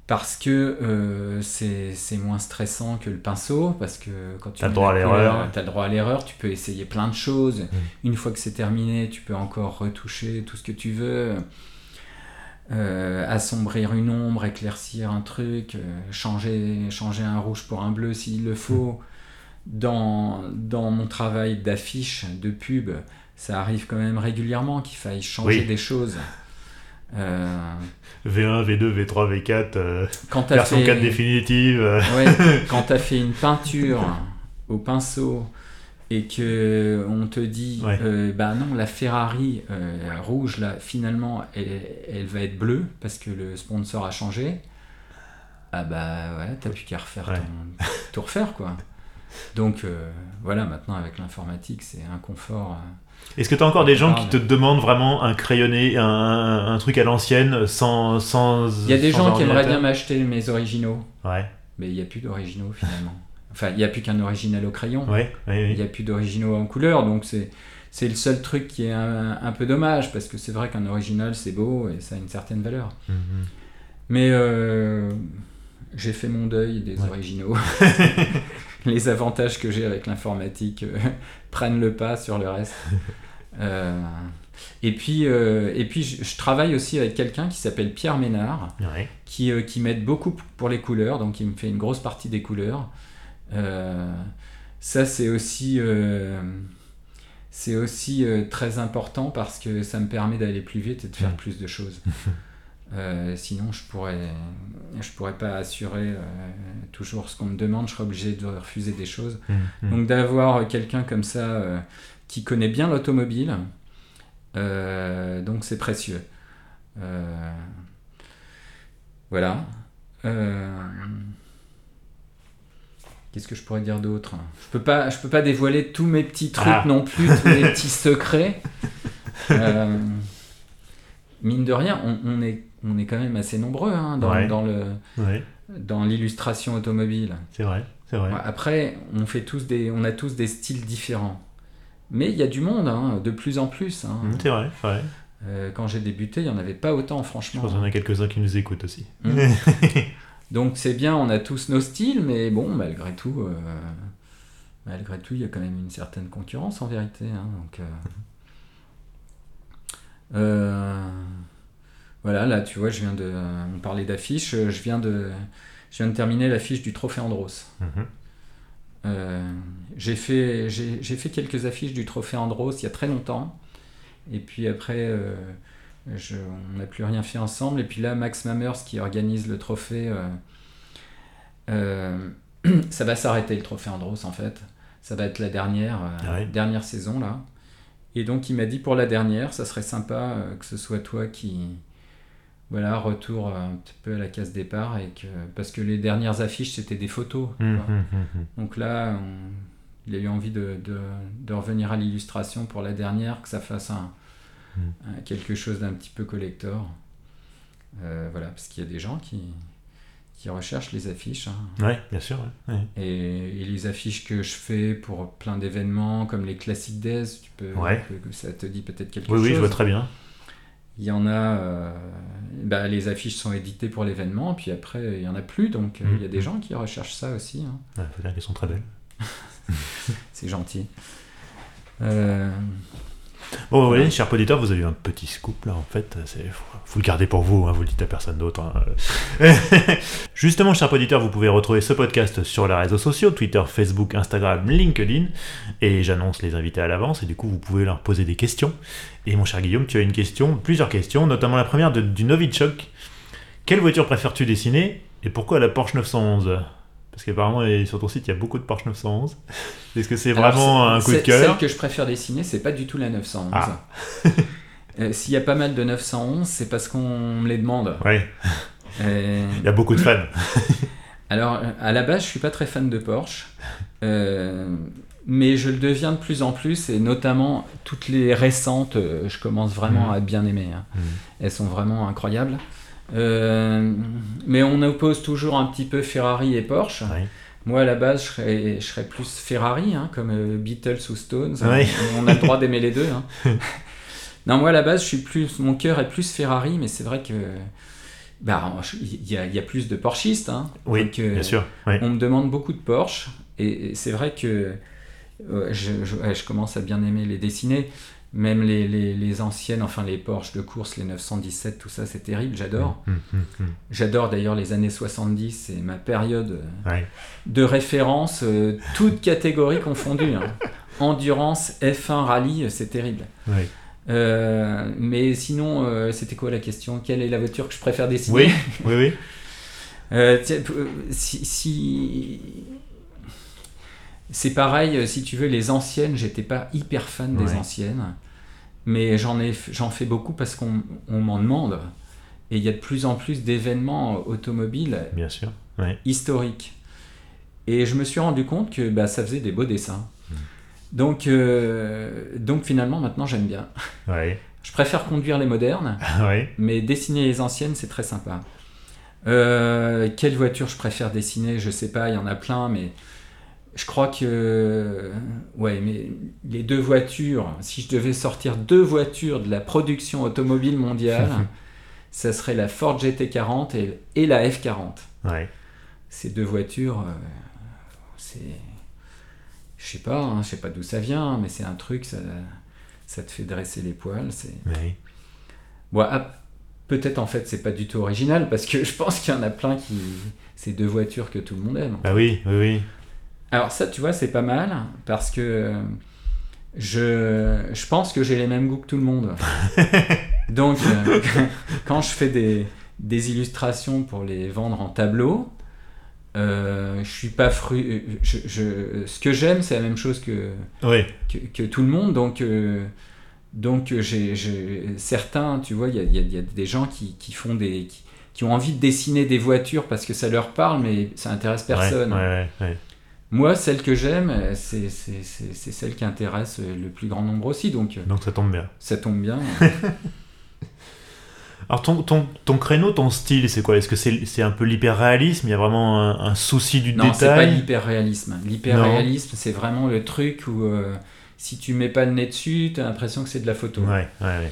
parce que euh, c'est moins stressant que le pinceau, parce que quand tu as le droit à l'erreur, tu as le droit à l'erreur, tu peux essayer plein de choses. Mm. Une fois que c'est terminé, tu peux encore retoucher tout ce que tu veux, euh, assombrir une ombre, éclaircir un truc, euh, changer, changer un rouge pour un bleu s'il le faut. Dans, dans mon travail d'affiche, de pub, ça arrive quand même régulièrement qu'il faille changer des choses. V1, V2, V3, V4, version 4 définitive. Ouais, quand tu as fait une peinture au pinceau et que on te dit, Ouais. euh, bah non, la Ferrari euh, rouge, là, finalement, elle, elle va être bleue parce que le sponsor a changé. Ah bah ouais, t'as plus qu'à refaire Ouais. ton, tout refaire quoi. Donc euh, voilà, maintenant avec l'informatique, c'est un confort. Est-ce que tu as encore des gens Ah, qui te demandent vraiment un crayonné, un, un truc à l'ancienne, sans, sans. Il y a des gens qui aimeraient bien m'acheter mes originaux, Ouais, mais il n'y a plus d'originaux finalement. Enfin, il n'y a plus qu'un original au crayon. ouais, Il ouais. n'y a plus d'originaux en couleur, donc c'est c'est le seul truc qui est un, un peu dommage parce que c'est vrai qu'un original c'est beau et ça a une certaine valeur. Mhm. Mais euh, j'ai fait mon deuil des Ouais. originaux. Les avantages que j'ai avec l'informatique euh, prennent le pas sur le reste. Euh, et puis, euh, et puis je, je travaille aussi avec quelqu'un qui s'appelle Pierre Ménard, Ouais. qui, qui m'aide beaucoup pour les couleurs, donc il me fait une grosse partie des couleurs. Ça, c'est aussi, c'est aussi très important parce que ça me permet d'aller plus vite et de faire Mm. plus de choses. Euh, sinon, je pourrais, je pourrais pas assurer euh, toujours ce qu'on me demande. Je serais obligé de refuser des choses. Mhm. Donc d'avoir quelqu'un comme ça euh, qui connaît bien l'automobile, donc c'est précieux. Voilà. Qu'est-ce que je pourrais dire d'autre? Je peux pas, je peux pas dévoiler tous mes petits trucs Ah. non plus, tous mes petits secrets. Mine de rien, on, on est, on est quand même assez nombreux hein, dans, Ouais. dans le, Ouais, dans l'illustration automobile. c'est vrai, c'est vrai. Après, on, fait tous des, on a tous des styles différents. Mais il y a du monde, hein, de plus en plus. hein. Mhm, C'est vrai, c'est vrai. Euh, quand j'ai débuté, il n'y en avait pas autant, Je franchement. pense qu'il y en a quelques-uns qui nous écoutent aussi. Mm. Donc c'est bien, on a tous nos styles, mais bon, malgré tout, euh, malgré tout, il y a quand même une certaine concurrence en vérité. hein, donc, euh, euh, voilà, là, tu vois, je viens de, on parlait d'affiches, euh, je viens de, je viens de terminer l'affiche du Trophée Andros. Mhm. Euh, j'ai fait, j'ai, j'ai fait quelques affiches du Trophée Andros il y a très longtemps. Et puis après, euh, je- on n'a plus rien fait ensemble. Et puis là, Max Mammers qui organise le trophée, euh, ça va s'arrêter le Trophée Andros en fait. Ça va être la dernière, Ah dernière saison là. Et donc il m'a dit pour la dernière, ça serait sympa que ce soit toi qui, voilà, retour un petit peu à la case départ et que parce que les dernières affiches c'était des photos. vois. mhm, mhm. Donc là, on- il a eu envie de, de- de revenir à l'illustration pour la dernière, que ça fasse un, un- quelque chose d'un petit peu collector. Euh, voilà, parce qu'il y a des gens qui, qui recherchent les affiches. hein. Ouais, bien sûr. ouais. Et, et les affiches que je fais pour plein d'événements, comme les Classic Days, tu peux, Ouais. que- que ça te dit peut-être quelque Oui, chose. oui, je vois très bien. Il y en a, euh, bah, les affiches sont éditées pour l'événement, puis après, il y en a plus, donc euh, Mm. il y a des gens qui recherchent ça aussi. hein. Ouais, faut dire qu'elles sont très belles. C'est gentil. Euh, Bon, vous voyez, cher auditeur, vous avez eu un petit scoop là, en fait. Faut le garder pour vous, hein, vous le dites à personne d'autre. hein. Justement, cher auditeur, vous pouvez retrouver ce podcast sur les réseaux sociaux Twitter, Facebook, Instagram, LinkedIn. Et j'annonce les invités à l'avance, et du coup, vous pouvez leur poser des questions. Et mon cher Guillaume, tu as une question, plusieurs questions, notamment la première de, du Novichok. Quelle voiture préfères-tu dessiner et pourquoi la Porsche 911 Parce qu'apparemment, sur ton site, il y a beaucoup de Porsche 911. Est-ce que c'est Alors, vraiment un coup de cœur Celle que je préfère dessiner, c'est pas du tout la 911. Ah. Euh, S'il y a pas mal de 911, c'est parce qu'on me les demande. Ouais, Euh, il y a beaucoup de fans. alors, à la base, je suis pas très fan de Porsche. Euh, mais je le deviens de plus en plus, et notamment toutes les récentes, je commence vraiment Mhm. à bien aimer. hein. Mhm. Elles sont vraiment incroyables. Euh, mais on oppose toujours un petit peu Ferrari et Porsche. Moi, à la base, je serais, je serais plus Ferrari, hein, comme euh, Beatles ou Stones. Ouais. On, a le droit d'aimer les deux. hein. non, moi, à la base, je suis plus, mon cœur est plus Ferrari, mais c'est vrai que bah, il y, a, il y a plus de Porschistes. hein. Oui, Donc, euh, bien sûr. Ouais. On me demande beaucoup de Porsche, et, et c'est vrai que ouais, je, je- ouais, je commence à bien aimer les dessiner. Même les, les- les anciennes, enfin les Porsche de course, les 917, tout ça, c'est terrible, j'adore. Hum, hum, hum. J'adore d'ailleurs les années 70, c'est ma période euh, Ouais. de référence, euh, toutes catégories confondues. hein. Endurance, F1, rallye, euh, c'est terrible. Ouais. Euh, mais sinon, euh, c'était quoi la question? Quelle est la voiture que je préfère dessiner? Oui, oui, oui. Euh, tiens, si, si- c'est pareil, si tu veux, les anciennes, j'étais pas hyper fan des anciennes, mais j'en ai, j'en fais beaucoup parce qu'on on m'en demande. Et il y a de plus en plus d'événements automobiles Bien sûr. Ouais. historiques. Et je me suis rendu compte que bah, ça faisait des beaux dessins. Mm. Donc, euh, donc finalement, maintenant, j'aime bien. Ouais. Je préfère conduire les modernes, ouais. mais dessiner les anciennes, c'est très sympa. Euh, quelle voiture je préfère dessiner? Je sais pas, il y en a plein, mais je crois que. Ouais, mais les deux voitures, si je devais sortir deux voitures de la production automobile mondiale, ça serait la Ford GT40 et, et la F40. Ouais. Ces deux voitures, euh, c'est. Je sais pas, hein, je sais pas d'où ça vient, mais c'est un truc, ça, ça te fait dresser les poils. C'est. Ouais. Bon, ah, peut-être en fait c'est pas du tout original parce que je pense qu'il y en a plein qui. C'est deux voitures que tout le monde aime. Bah oui, oui, oui. Alors ça, tu vois, c'est pas mal parce que euh, je, je pense que j'ai les mêmes goûts que tout le monde. Donc, euh, quand je fais des, des illustrations pour les vendre en tableau, euh, je suis pas fru. Je, je- ce que j'aime, c'est la même chose que, que, que tout le monde. Donc, euh, donc j'ai, certains, tu vois, il y a, il y a- il y a des gens qui, qui font des. Qui, qui ont envie de dessiner des voitures parce que ça leur parle, mais ça intéresse personne. Ouais, ouais, ouais. Moi, celle que j'aime, euh, c'est, celle qui intéresse euh, le plus grand nombre aussi, donc euh, Donc ça tombe bien. ça tombe bien. Alors ton, ton, ton créneau, ton style, c'est quoi? Est-ce que c'est c'est un peu l'hyper-réalisme? Il y a vraiment un, un souci du non, c'est pas détail? l'hyper-réalisme. L'hyper-réalisme, c'est vraiment le truc où euh, si tu mets pas le nez dessus, tu as l'impression que c'est de la photo. Ouais, ouais, ouais.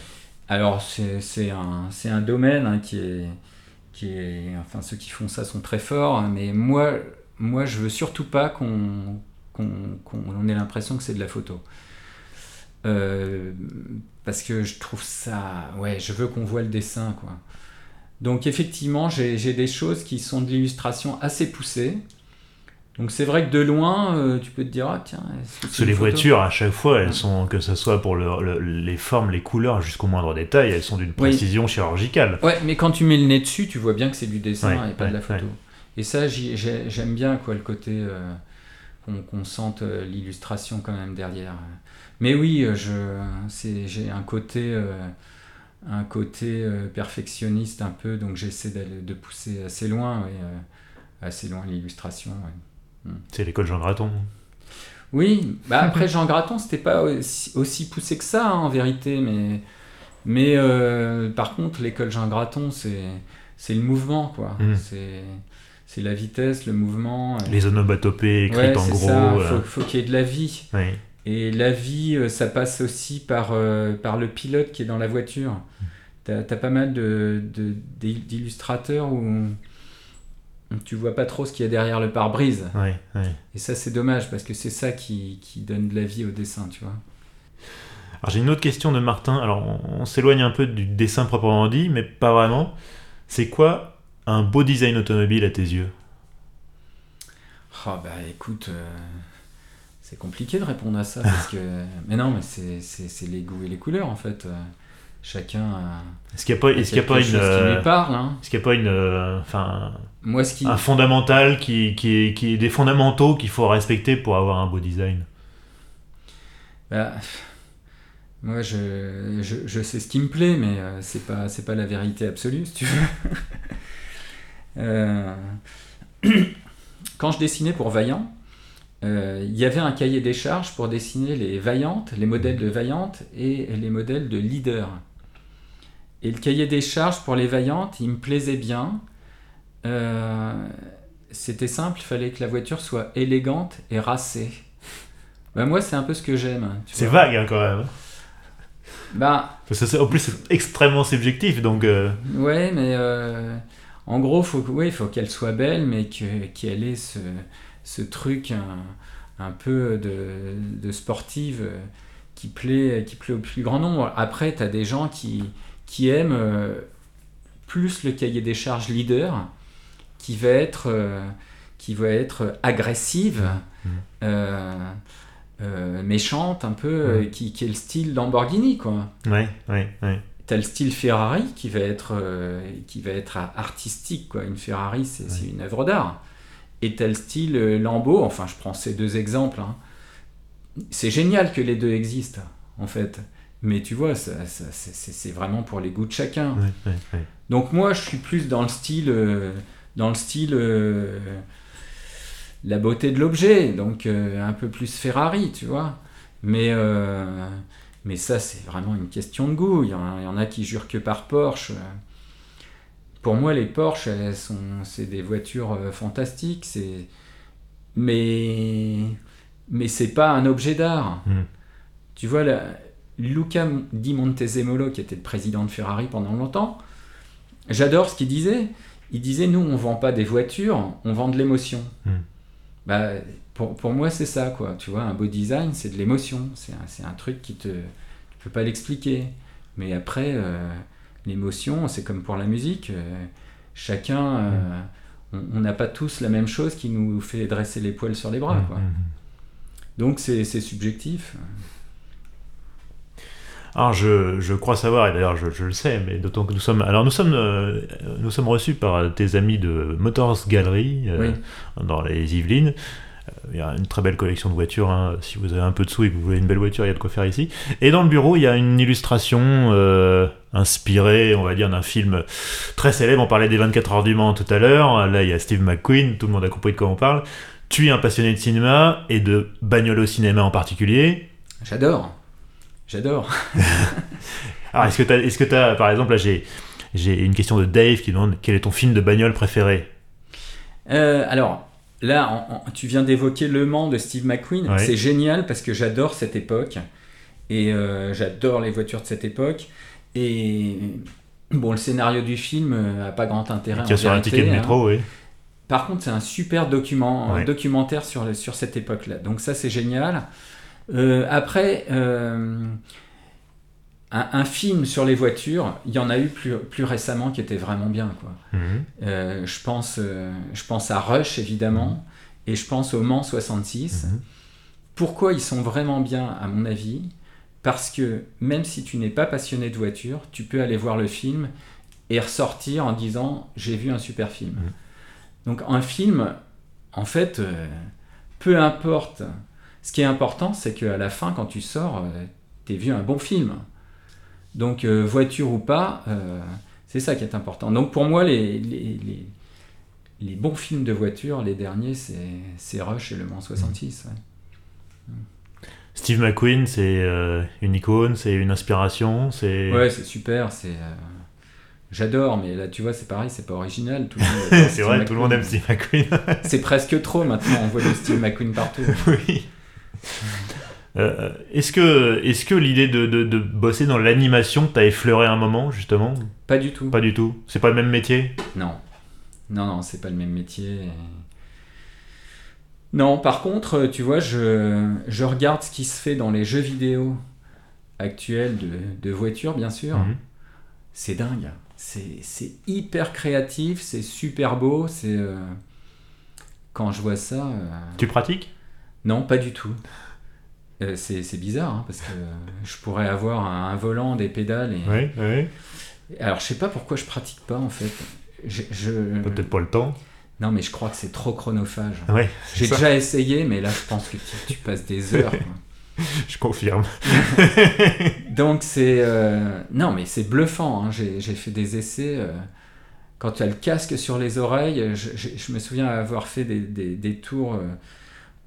Alors, c'est, un, un domaine hein, qui est, qui est. Enfin, ceux qui font ça sont très forts, hein, mais moi, moi je veux surtout pas qu'on, ait l'impression que c'est de la photo. Euh, parce que je trouve ça. Ouais, je veux qu'on voit le dessin, quoi. Donc, effectivement, j'ai, des choses qui sont de l'illustration assez poussée. Donc, c'est vrai que de loin, euh, tu peux te dire, ah tiens, Parce que les voitures, à chaque fois, elles Ouais. sont, que ce soit pour le- le- les formes, les couleurs, jusqu'au moindre détail, elles sont d'une précision chirurgicale. Ouais, mais quand tu mets le nez dessus, tu vois bien que c'est du dessin Ouais, et pas ouais, de la photo. Et ça, j'aime bien quoi, le côté euh, qu'on sente euh, l'illustration quand même derrière. Mais oui, euh, j'ai un côté, euh, un côté perfectionniste un peu, donc j'essaie de pousser assez loin, ouais, assez loin l'illustration. ouais. C'est l'école Jean Graton. Oui, bah après Jean Graton, c'était pas aussi, aussi poussé que ça hein, en vérité, mais, mais euh, par contre, l'école Jean Graton, c'est le mouvement, quoi. C'est c'est la vitesse, le mouvement. euh. Les onomatopées écrites Ouais, en gros. ça, euh, faut, faut qu'il y ait de la vie. Et la vie, euh, ça passe aussi par, euh, par le pilote qui est dans la voiture. T'as as pas mal de- de- d'illustrateurs où où tu vois pas trop ce qu'il y a derrière le pare-brise. Et ça, c'est dommage parce que c'est ça qui, qui donne de la vie au dessin, tu vois. Alors j'ai une autre question de Martin. Alors on, on s'éloigne un peu du dessin proprement dit, mais pas vraiment. C'est quoi un beau design automobile à tes yeux Ah bah écoute, euh, c'est compliqué de répondre à ça parce que. Mais non, mais c'est- les goûts et les couleurs en fait. Euh, Chacun a, Est-ce qu'il n'y a pas, est-ce qu'il y a pas une, qui parle. Hein. est-ce qu'il y a pas une, enfin, Moi, ce qui. un fondamental qui, qui, est, qui est des fondamentaux qu'il faut respecter pour avoir un beau design? Bah, moi, je, je, je sais ce qui me plaît, mais euh, c'est pas, c'est pas la vérité absolue, si tu veux. Euh, Quand je dessinais pour Vaillant, euh, il y avait un cahier des charges pour dessiner les Vaillantes, les modèles de Vaillantes et les modèles de Leader. Et le cahier des charges pour les Vaillantes, il me plaisait bien. Euh, C'était simple, il fallait que la voiture soit élégante et racée. Bah moi, c'est un peu ce que j'aime. tu C'est vague hein, quand même. Bah, Parce que en plus c'est extrêmement subjectif, donc euh, ouais, mais euh, en gros, faut, ouais, faut qu'elle soit belle, mais que- qu'elle ait ce, ce truc un, un peu de, de sportive euh, qui plaît, qui plaît au plus grand nombre. Après, tu as des gens qui, qui aiment euh, plus le cahier des charges leader, qui va être, euh, qui va être agressive, euh, euh, méchante, un peu, euh, qui, qui est le style Lamborghini, quoi. ouais, ouais, ouais. T'as le style Ferrari qui va être, euh, qui va être artistique, quoi. Une Ferrari, c'est une œuvre d'art. et le style euh, Lambeau. Enfin, je prends ces deux exemples. hein. C'est génial que les deux existent, en fait. Mais tu vois, c'est- vraiment pour les goûts de chacun. Ouais, ouais, ouais. Donc moi, je suis plus dans le style, euh, dans le style, la beauté de l'objet, donc un peu plus Ferrari, tu vois. Mais mais ça, c'est vraiment une question de goût. Il y, en, il y en a qui jurent que par Porsche. Pour moi, les Porsche, elles sont, c'est des voitures euh, fantastiques. C'est, mais mais c'est pas un objet d'art. Mm. Tu vois, la- Luca Di Montezemolo, qui était le président de Ferrari pendant longtemps, j'adore ce qu'il disait. Il disait, nous, on vend pas des voitures, on vend de l'émotion. Mm. Bah, pour, pour moi, c'est ça, quoi. Tu vois, un beau design, c'est de l'émotion. C'est un, un truc qui te... Tu peux pas l'expliquer. Mais après, euh, l'émotion, c'est comme pour la musique. euh, chacun... euh, on on n'a pas tous la même chose qui nous fait dresser les poils sur les bras, quoi. Mhm. Donc, c'est subjectif. Alors je, je crois savoir, et d'ailleurs je, je le sais, mais d'autant que nous sommes. Alors nous sommes, euh, nous sommes reçus par tes amis de Motors Gallery euh, dans les Yvelines. Il y a une très belle collection de voitures. hein. Si vous avez un peu de sous et que vous voulez une belle voiture, il y a de quoi faire ici. Et dans le bureau, il y a une illustration euh, inspirée, on va dire, d'un film très célèbre. On parlait des 24 heures du Mans tout à l'heure. Là, il y a Steve McQueen. Tout le monde a compris de quoi on parle. Tu es un passionné de cinéma et de bagnole au cinéma en particulier. J'adore. J'adore. Alors, est-ce que tu as, est-ce que t'as, par exemple, là, j'ai, j'ai une question de Dave qui demande quel est ton film de bagnole préféré? Euh, alors, là, en- en- tu viens d'évoquer Le Mans de Steve McQueen. Ouais. C'est génial parce que j'adore cette époque. Et euh, j'adore les voitures de cette époque. Et bon, le scénario du film euh, a pas grand intérêt. Qui a sur un ticket de hein. métro, oui. Par contre, c'est un super document, un Ouais. documentaire sur, cette époque-là. Donc ça, c'est génial. Euh, après, euh, un, un film sur les voitures, il y en a eu plus, plus récemment qui était vraiment bien. Quoi. Mhm. Euh, je, pense, euh, je pense à Rush, évidemment, et je pense au Mans 66. Mhm. Pourquoi ils sont vraiment bien, à mon avis? Parce que même si tu n'es pas passionné de voiture, tu peux aller voir le film et ressortir en disant j'ai vu un super film. Mhm. Donc un film, en fait, euh, peu importe. Ce qui est important, c'est qu'à la fin, quand tu sors, tu as vu un bon film. Donc euh, voiture ou pas, euh, c'est ça qui est important. Donc pour moi, les, les, les- les bons films de voiture, les derniers, c'est c'est Rush et Le Mans 66. ouais. Steve McQueen, c'est euh, une icône, c'est une inspiration, c'est. Ouais, c'est super, c'est. J'adore, mais là tu vois, c'est pareil, c'est pas original. Tout le monde adore c'est vrai, tout le monde aime. Steve McQueen. C'est presque trop maintenant, on voit le Steve McQueen partout. oui. Euh, est-ce que, est-ce que l'idée de, de, de bosser dans l'animation t'a effleuré un moment, justement Pas du tout. Pas du tout. C'est pas le même métier Non. Non, non, c'est pas le même métier. Non, par contre, tu vois, je, je regarde ce qui se fait dans les jeux vidéo actuels de, de voitures, bien sûr. Mhm. C'est dingue. C'est c'est hyper créatif, c'est super beau. C'est euh, Quand je vois ça. euh, Tu pratiques? Non, pas du tout. Euh, c'est bizarre, hein, parce que je pourrais avoir un, un volant, des pédales. Et... Oui, oui. Alors, je sais pas pourquoi je pratique pas, en fait. Je, je- Peut-être pas le temps. Non, mais je crois que c'est trop chronophage. Ouais, J'ai déjà essayé, mais là, je pense que tu, tu passes des heures. je confirme. Donc, c'est. euh, Non, mais c'est bluffant. hein. J'ai j'ai fait des essais. euh, Quand tu as le casque sur les oreilles, je, je- je me souviens avoir fait des, des- des tours euh,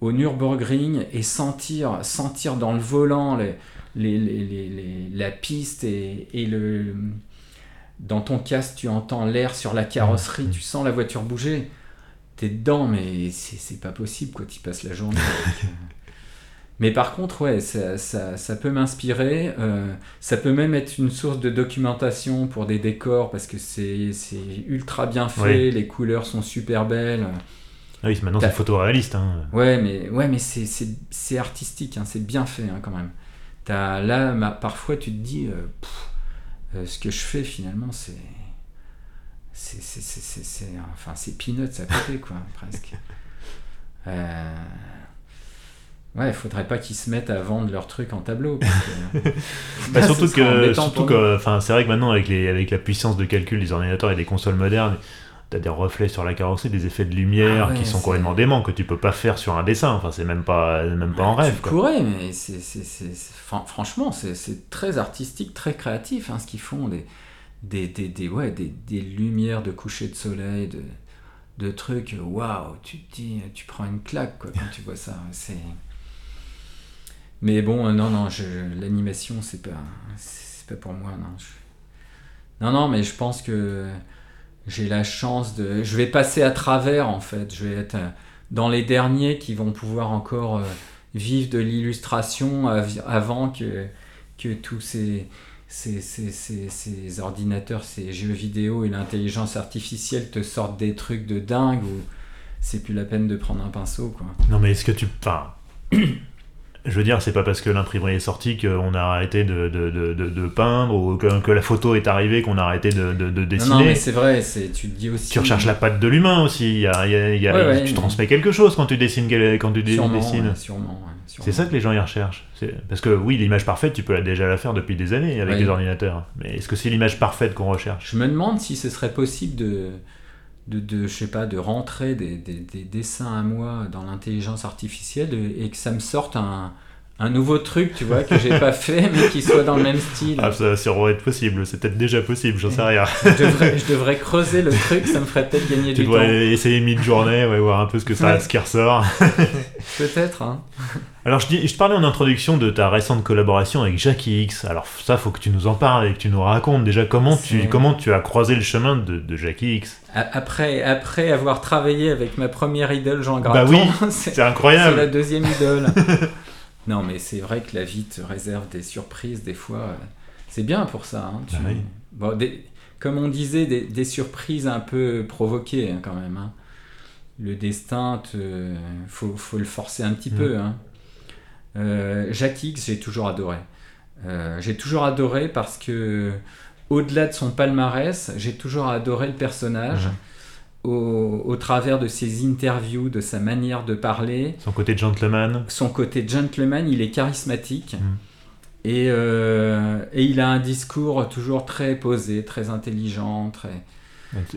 au Nürburgring et sentir, sentir dans le volant les, les- les- les- les- la piste et, et le. Dans ton casque, tu entends l'air sur la carrosserie, tu sens la voiture bouger. T'es dedans, mais c'est c'est pas possible, quoi. Tu passes la journée. avec. Mais par contre, ouais, ça, ça- ça peut m'inspirer. euh, ça peut même être une source de documentation pour des décors parce que c'est c'est ultra bien fait, Oui. les couleurs sont super belles. Ah oui, maintenant c'est photoréaliste. Hein. Ouais, mais, ouais, mais c'est- artistique, hein, c'est bien fait hein, quand même. T'as- là, ma- parfois, tu te dis, euh, pff, euh, ce que je fais finalement, c'est. C'est enfin, c'est peanuts à côté, quoi, presque. Euh, Ouais, il faudrait pas qu'ils se mettent à vendre leurs trucs en tableau. parce que- Bah, Là, surtout que, surtout que, enfin, c'est vrai que maintenant avec les, avec la puissance de calcul des ordinateurs et des consoles modernes, T'as des reflets sur la carrosserie, des effets de lumière Ah ouais, qui sont complètement déments, que tu peux pas faire sur un dessin. Enfin, c'est même pas, même pas en Ouais, rêve. Tu quoi. pourrais, mais c'est, c'est- c'est- c'est- fran- franchement, c'est, c'est très artistique, très créatif hein, ce qu'ils font. Des, des, des, des- ouais, des, des lumières de coucher de soleil, de, de trucs. Waouh, tu te dis, tu prends une claque quoi, quand tu vois ça. C'est... Mais bon, euh, non, non, je, l'animation, c'est pas, c'est pas pour moi. Non, Je- non, non, mais je pense que j'ai la chance de. Je vais passer à travers en fait. Je vais être. euh, dans les derniers qui vont pouvoir encore euh, vivre de l'illustration av- avant que, que tous ces, ces, ces- ces ordinateurs, ces jeux vidéo et l'intelligence artificielle te sortent des trucs de dingue où c'est plus la peine de prendre un pinceau. Quoi. Non, mais est-ce que tu. Enfin. Je veux dire, c'est pas parce que l'imprimerie est sortie qu'on a arrêté de, de, de, de- de peindre ou que, que la photo est arrivée qu'on a arrêté de, Non, dessiner. non, mais c'est vrai, c'est, tu te dis aussi. Tu recherches la patte de l'humain aussi. Il y a, il y a- il y a- Ouais, ouais, tu transmets quelque chose quand tu dessines. quel- Quand tu dé- Sûrement, dessines. ouais, sûrement, ouais, sûrement. C'est ça que les gens y recherchent. Parce que oui, l'image parfaite, tu peux la- déjà la faire depuis des années avec les ordinateurs. Mais est-ce que c'est l'image parfaite qu'on recherche? Je me demande si ce serait possible de, de, de je sais pas, de rentrer des, des, des dessins à moi dans l'intelligence artificielle et, que ça me sorte un, un nouveau truc, tu vois, que j'ai pas fait, mais qui soit dans le même style. Ah, ça, ça aurait être possible. C'est peut-être déjà possible, j'en sais rien. Je devrais, je devrais creuser le truc, ça me ferait peut-être gagner tu du dois temps. essayer mid-journée, ouais, voir un peu ce, que ça, Ouais. ce qui ressort. Peut-être, hein. Alors, je, dis, je te parlais en introduction de ta récente collaboration avec Jackie X. Alors, ça, faut que tu nous en parles et que tu nous racontes déjà comment, tu, comment tu as croisé le chemin de, de Jackie X. Après, après avoir travaillé avec ma première idole, Jean Bah Graton, oui, c'est- C'est C'est incroyable. la deuxième idole. non, mais c'est vrai que la vie te réserve des surprises, des fois. euh, C'est bien pour ça. hein, tu- Bah oui. bon, des- comme on disait, des, des surprises un peu provoquées hein, quand même. hein. Le destin, te... faut, faut le forcer un petit Mm. peu. Euh, Jacques X, j'ai toujours adoré. Euh, j'ai toujours adoré parce que, au-delà de son palmarès, j'ai toujours adoré le personnage. Mhm. Au, au travers de ses interviews, de sa manière de parler, Son côté gentleman. son côté gentleman, il est charismatique. Mhm. Et, euh, et il a un discours toujours très posé, très intelligent, très,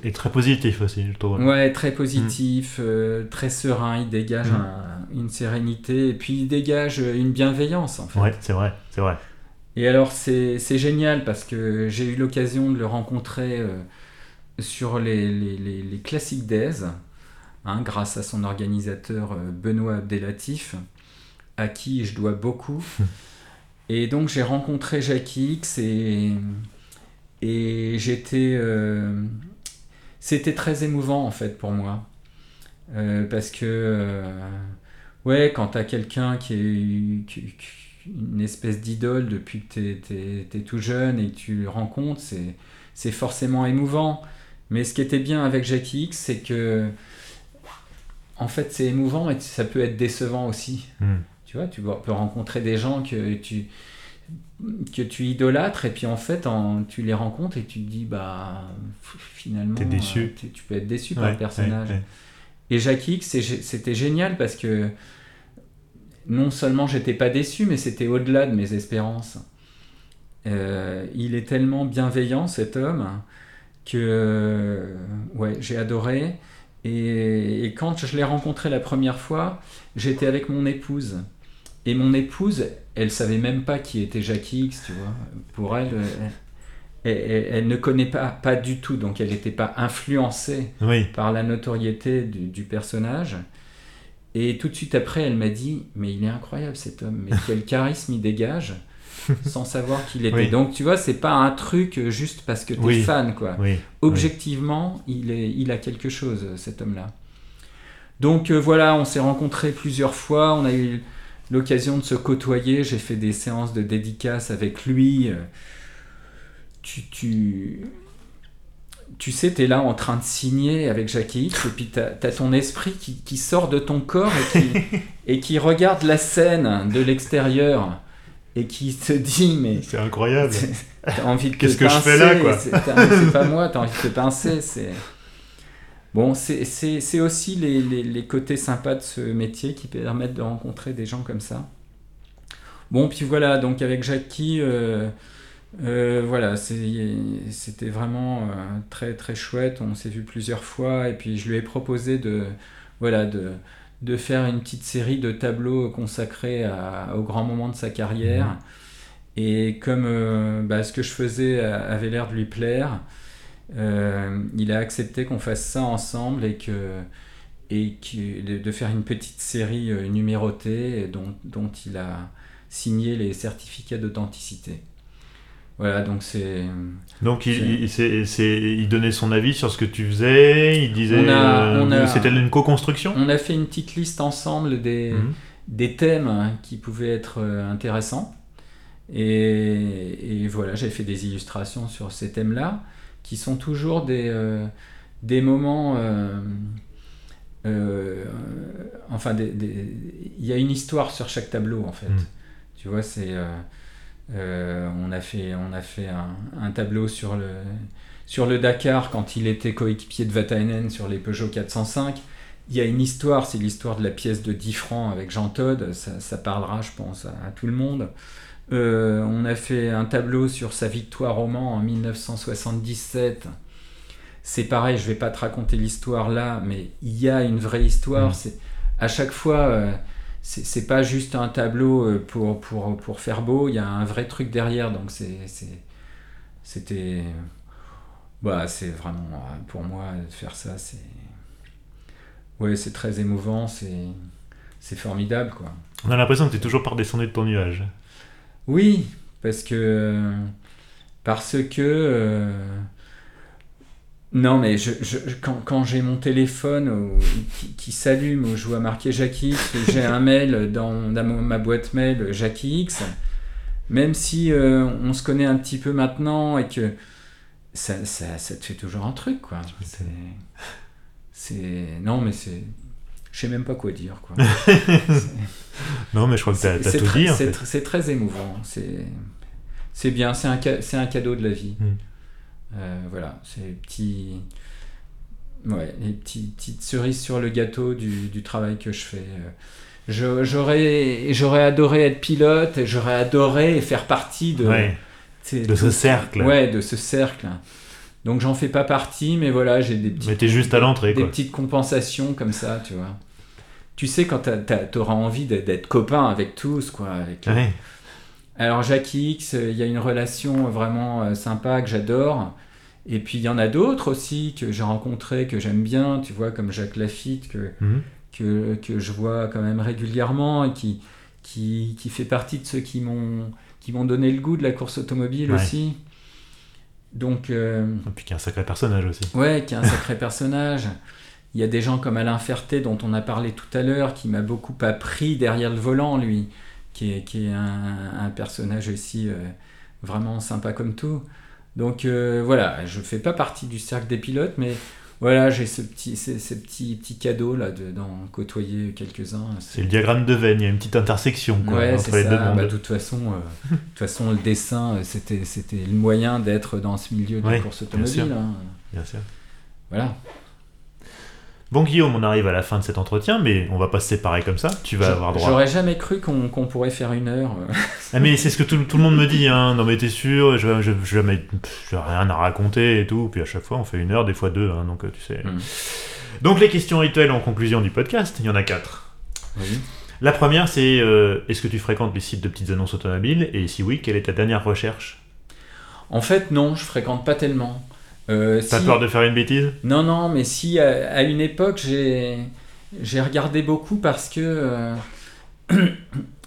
Et très positif aussi, je trouve. ouais, très positif, Mm. euh, très serein. Il dégage un- une sérénité et puis il dégage une bienveillance en fait. Ouais, c'est vrai, c'est vrai. Et alors c'est c'est génial parce que j'ai eu l'occasion de le rencontrer euh, sur les, les, les, les Classic Days, hein, grâce à son organisateur euh, Benoît Abdelatif, à qui je dois beaucoup. et donc j'ai rencontré Jackie X et, et j'étais... euh, C'était très émouvant en fait pour moi. Euh, parce que... euh, ouais, quand t'as quelqu'un qui est... qui- une espèce d'idole depuis que t'es, t'es tout jeune et que tu le rencontres, c'est, c'est forcément émouvant. Mais ce qui était bien avec Jackie X, c'est que en fait c'est émouvant et ça peut être décevant aussi. Hmm. Tu vois, tu peux rencontrer des gens que tu que tu idolâtres et puis en fait en- tu les rencontres et tu te dis bah finalement déçu. euh, tu, tu peux être déçu par le personnage. ouais, ouais. Et Jackie X, c'était génial parce que non seulement j'étais pas déçu, mais c'était au-delà de mes espérances. Euh, il est tellement bienveillant cet homme que euh, ouais, j'ai adoré. Et, et quand je l'ai rencontré la première fois, j'étais avec mon épouse. Et mon épouse, elle savait même pas qui était Jackie X, tu vois. Pour elle, euh, elle, elle- elle ne connaît pas, pas du tout, donc elle n'était pas influencée Oui, par la notoriété du, du personnage. Et tout de suite après, elle m'a dit Mais il est incroyable cet homme, mais quel charisme il dégage, sans savoir qui il était. Oui. Donc tu vois, c'est pas un truc juste parce que tu es Oui. fan, quoi. oui. Objectivement, il, est, il a quelque chose, cet homme-là. Donc euh, voilà, on s'est rencontrés plusieurs fois, on a eu l'occasion de se côtoyer, j'ai fait des séances de dédicaces avec lui. euh, Tu, tu, tu sais, tu es là en train de signer avec Jackie X, et puis tu as, ton esprit qui, qui sort de ton corps et qui, et qui regarde la scène de l'extérieur et qui te dit, mais C'est incroyable. T'as envie de Qu'est-ce que je fais là, quoi C'est pas moi, t'as envie de te pincer. C'est bon, c'est- aussi les, les- les côtés sympas de ce métier qui permettent de rencontrer des gens comme ça. Bon, puis voilà, donc avec Jackie, euh, Euh, voilà, c'était vraiment euh, très très chouette. On s'est vu plusieurs fois et puis je lui ai proposé de, voilà, de, de faire une petite série de tableaux consacrés à- aux grands moments de sa carrière. Mhm. Et comme euh, bah, ce que je faisais a- avait l'air de lui plaire, euh, il a accepté qu'on fasse ça ensemble et que et que- de, faire une petite série euh, numérotée dont, dont il a signé les certificats d'authenticité. Voilà, donc c'est. Donc il, C'est- il, c'est- c'est- il donnait son avis sur ce que tu faisais, il disait On a- euh, on a- c'était une co-construction On a fait une petite liste ensemble des, Mhm. des thèmes qui pouvaient être euh, intéressants. Et, et voilà, j'ai fait des illustrations sur ces thèmes-là, qui sont toujours des, euh, des moments... euh, euh, enfin, il y a une histoire sur chaque tableau, en fait. Mm. Tu vois, c'est... euh, on a fait, on a fait un, un tableau sur le, sur le Dakar quand il était coéquipier de Vatainen sur les Peugeot 405. Il y a une histoire, c'est l'histoire de la pièce de 10 francs avec Jean Todt, ça, ça parlera je pense à, à tout le monde. Euh, on a fait un tableau sur sa victoire au Mans en 1977. C'est pareil, je vais pas te raconter l'histoire là, mais il y a une vraie histoire. Mm. C'est à chaque fois, euh, c'est pas juste un tableau euh, pour, pour, pour faire beau, il y a un vrai truc derrière. Donc c'était bah c'est vraiment euh, pour moi de faire ça, c'est ouais c'est très émouvant, c'est c'est formidable quoi. On a l'impression que tu es toujours pas redescendu de ton nuage. Oui, parce que parce que euh, non mais je, je- quand, quand j'ai mon téléphone au- qui, qui s'allume où je vois marqué Jackie X, j'ai un mail dans, dans ma boîte mail Jackie X, même si euh, on se connaît un petit peu maintenant et que ça, ça, ça te fait toujours un truc quoi. C'est c'est non mais c'est je sais même pas quoi dire quoi. Non, mais je crois que tu as, C'est tout dit. en c'est fait. tr- c'est très émouvant. C'est c'est bien. C'est un, ca- c'est un cadeau de la vie. Mm. Euh, voilà. C'est les petits. Ouais, les petits, petites cerises sur le gâteau du, du travail que je fais. Euh, je- J'aurais j'aurais adoré être pilote et j'aurais adoré faire partie de, Ouais, de ce cercle. Ouais, de ce cercle. Donc j'en fais pas partie, mais voilà, j'ai des petites Mais juste à l'entrée, des quoi. petites compensations comme ça, tu vois. Tu sais, quand t'auras envie d'être copain avec tous, quoi. Avec, Ouais. Alors, Jackie X, euh, il y a une relation vraiment euh, sympa que j'adore. Et puis, il y en a d'autres aussi que j'ai rencontrés, que j'aime bien, tu vois, comme Jacques Lafitte, que, Mhm. que, que je vois quand même régulièrement et qui, qui, qui fait partie de ceux qui m'ont qui m'ont donné le goût de la course automobile Ouais. aussi. Donc, euh, Et puis qu'il y a un sacré personnage aussi. Ouais, qui est un sacré personnage. Il y a des gens comme Alain Ferté, dont on a parlé tout à l'heure, qui m'a beaucoup appris derrière le volant, lui, qui est, qui est un, un personnage aussi euh, vraiment sympa comme tout. Donc euh, voilà, je fais pas partie du cercle des pilotes, mais voilà, j'ai ce petit, ces, ces petits, petits cadeaux là de- d'en côtoyer quelques-uns. C'est le diagramme de veine, il y a une petite intersection quoi, Ouais, entre deux ça. mondes. Bah, de toute façon, euh, de toute façon, le dessin, c'était, c'était le moyen d'être dans ce milieu de Ouais, course bien sûr. automobile. hein. Bien sûr. Voilà. Bon Guillaume, on arrive à la fin de cet entretien, mais on va pas se séparer comme ça. Tu vas Je- avoir droit. J'aurais jamais cru qu'on pourrait faire une heure. euh. Ah mais c'est ce que tout, tout le monde me dit, hein. non mais t'es sûr, je, je, je, pff, rien à raconter et tout, puis à chaque fois on fait une heure, des fois deux, hein, donc euh, tu sais. Mm. Donc les questions rituelles en conclusion du podcast, il y en a quatre. Oui. La première c'est, euh, est-ce que tu fréquentes les sites de petites annonces automobiles, et si oui, quelle est ta dernière recherche? En fait, non, je fréquente pas tellement. Euh, T'as si- peur de faire une bêtise Non, non, mais si à, à une époque j'ai regardé beaucoup parce que euh,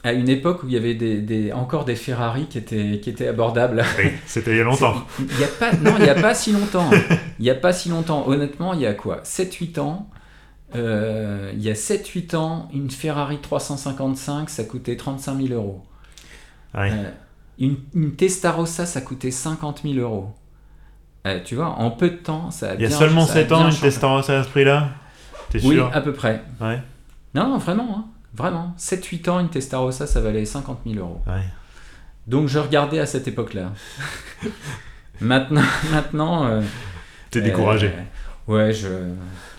à une époque où il y avait des, des- encore des Ferrari qui étaient qui étaient abordables. Oui, c'était il y a longtemps. Il y a pas non, il y a pas si longtemps. Il y a pas si longtemps. Honnêtement, il y a quoi? 7-8 ans. euh, il y a 7-8 ans, une Ferrari 355, ça coûtait 35 000 euros. Ouais. Euh, une, une Testarossa, ça coûtait 50 000 euros. Euh, tu vois, en peu de temps, ça a Il y a bien- seulement ça a 7 ans, bien une changé. Testarossa à ce prix-là T'es Oui, sûr à peu près. Ouais. Non, non, vraiment, hein, vraiment. 7-8 ans, une Testarossa, ça valait 50 000 euros. Ouais. Donc je regardais à cette époque-là. maintenant, maintenant. euh, T'es découragé. euh, ouais, je,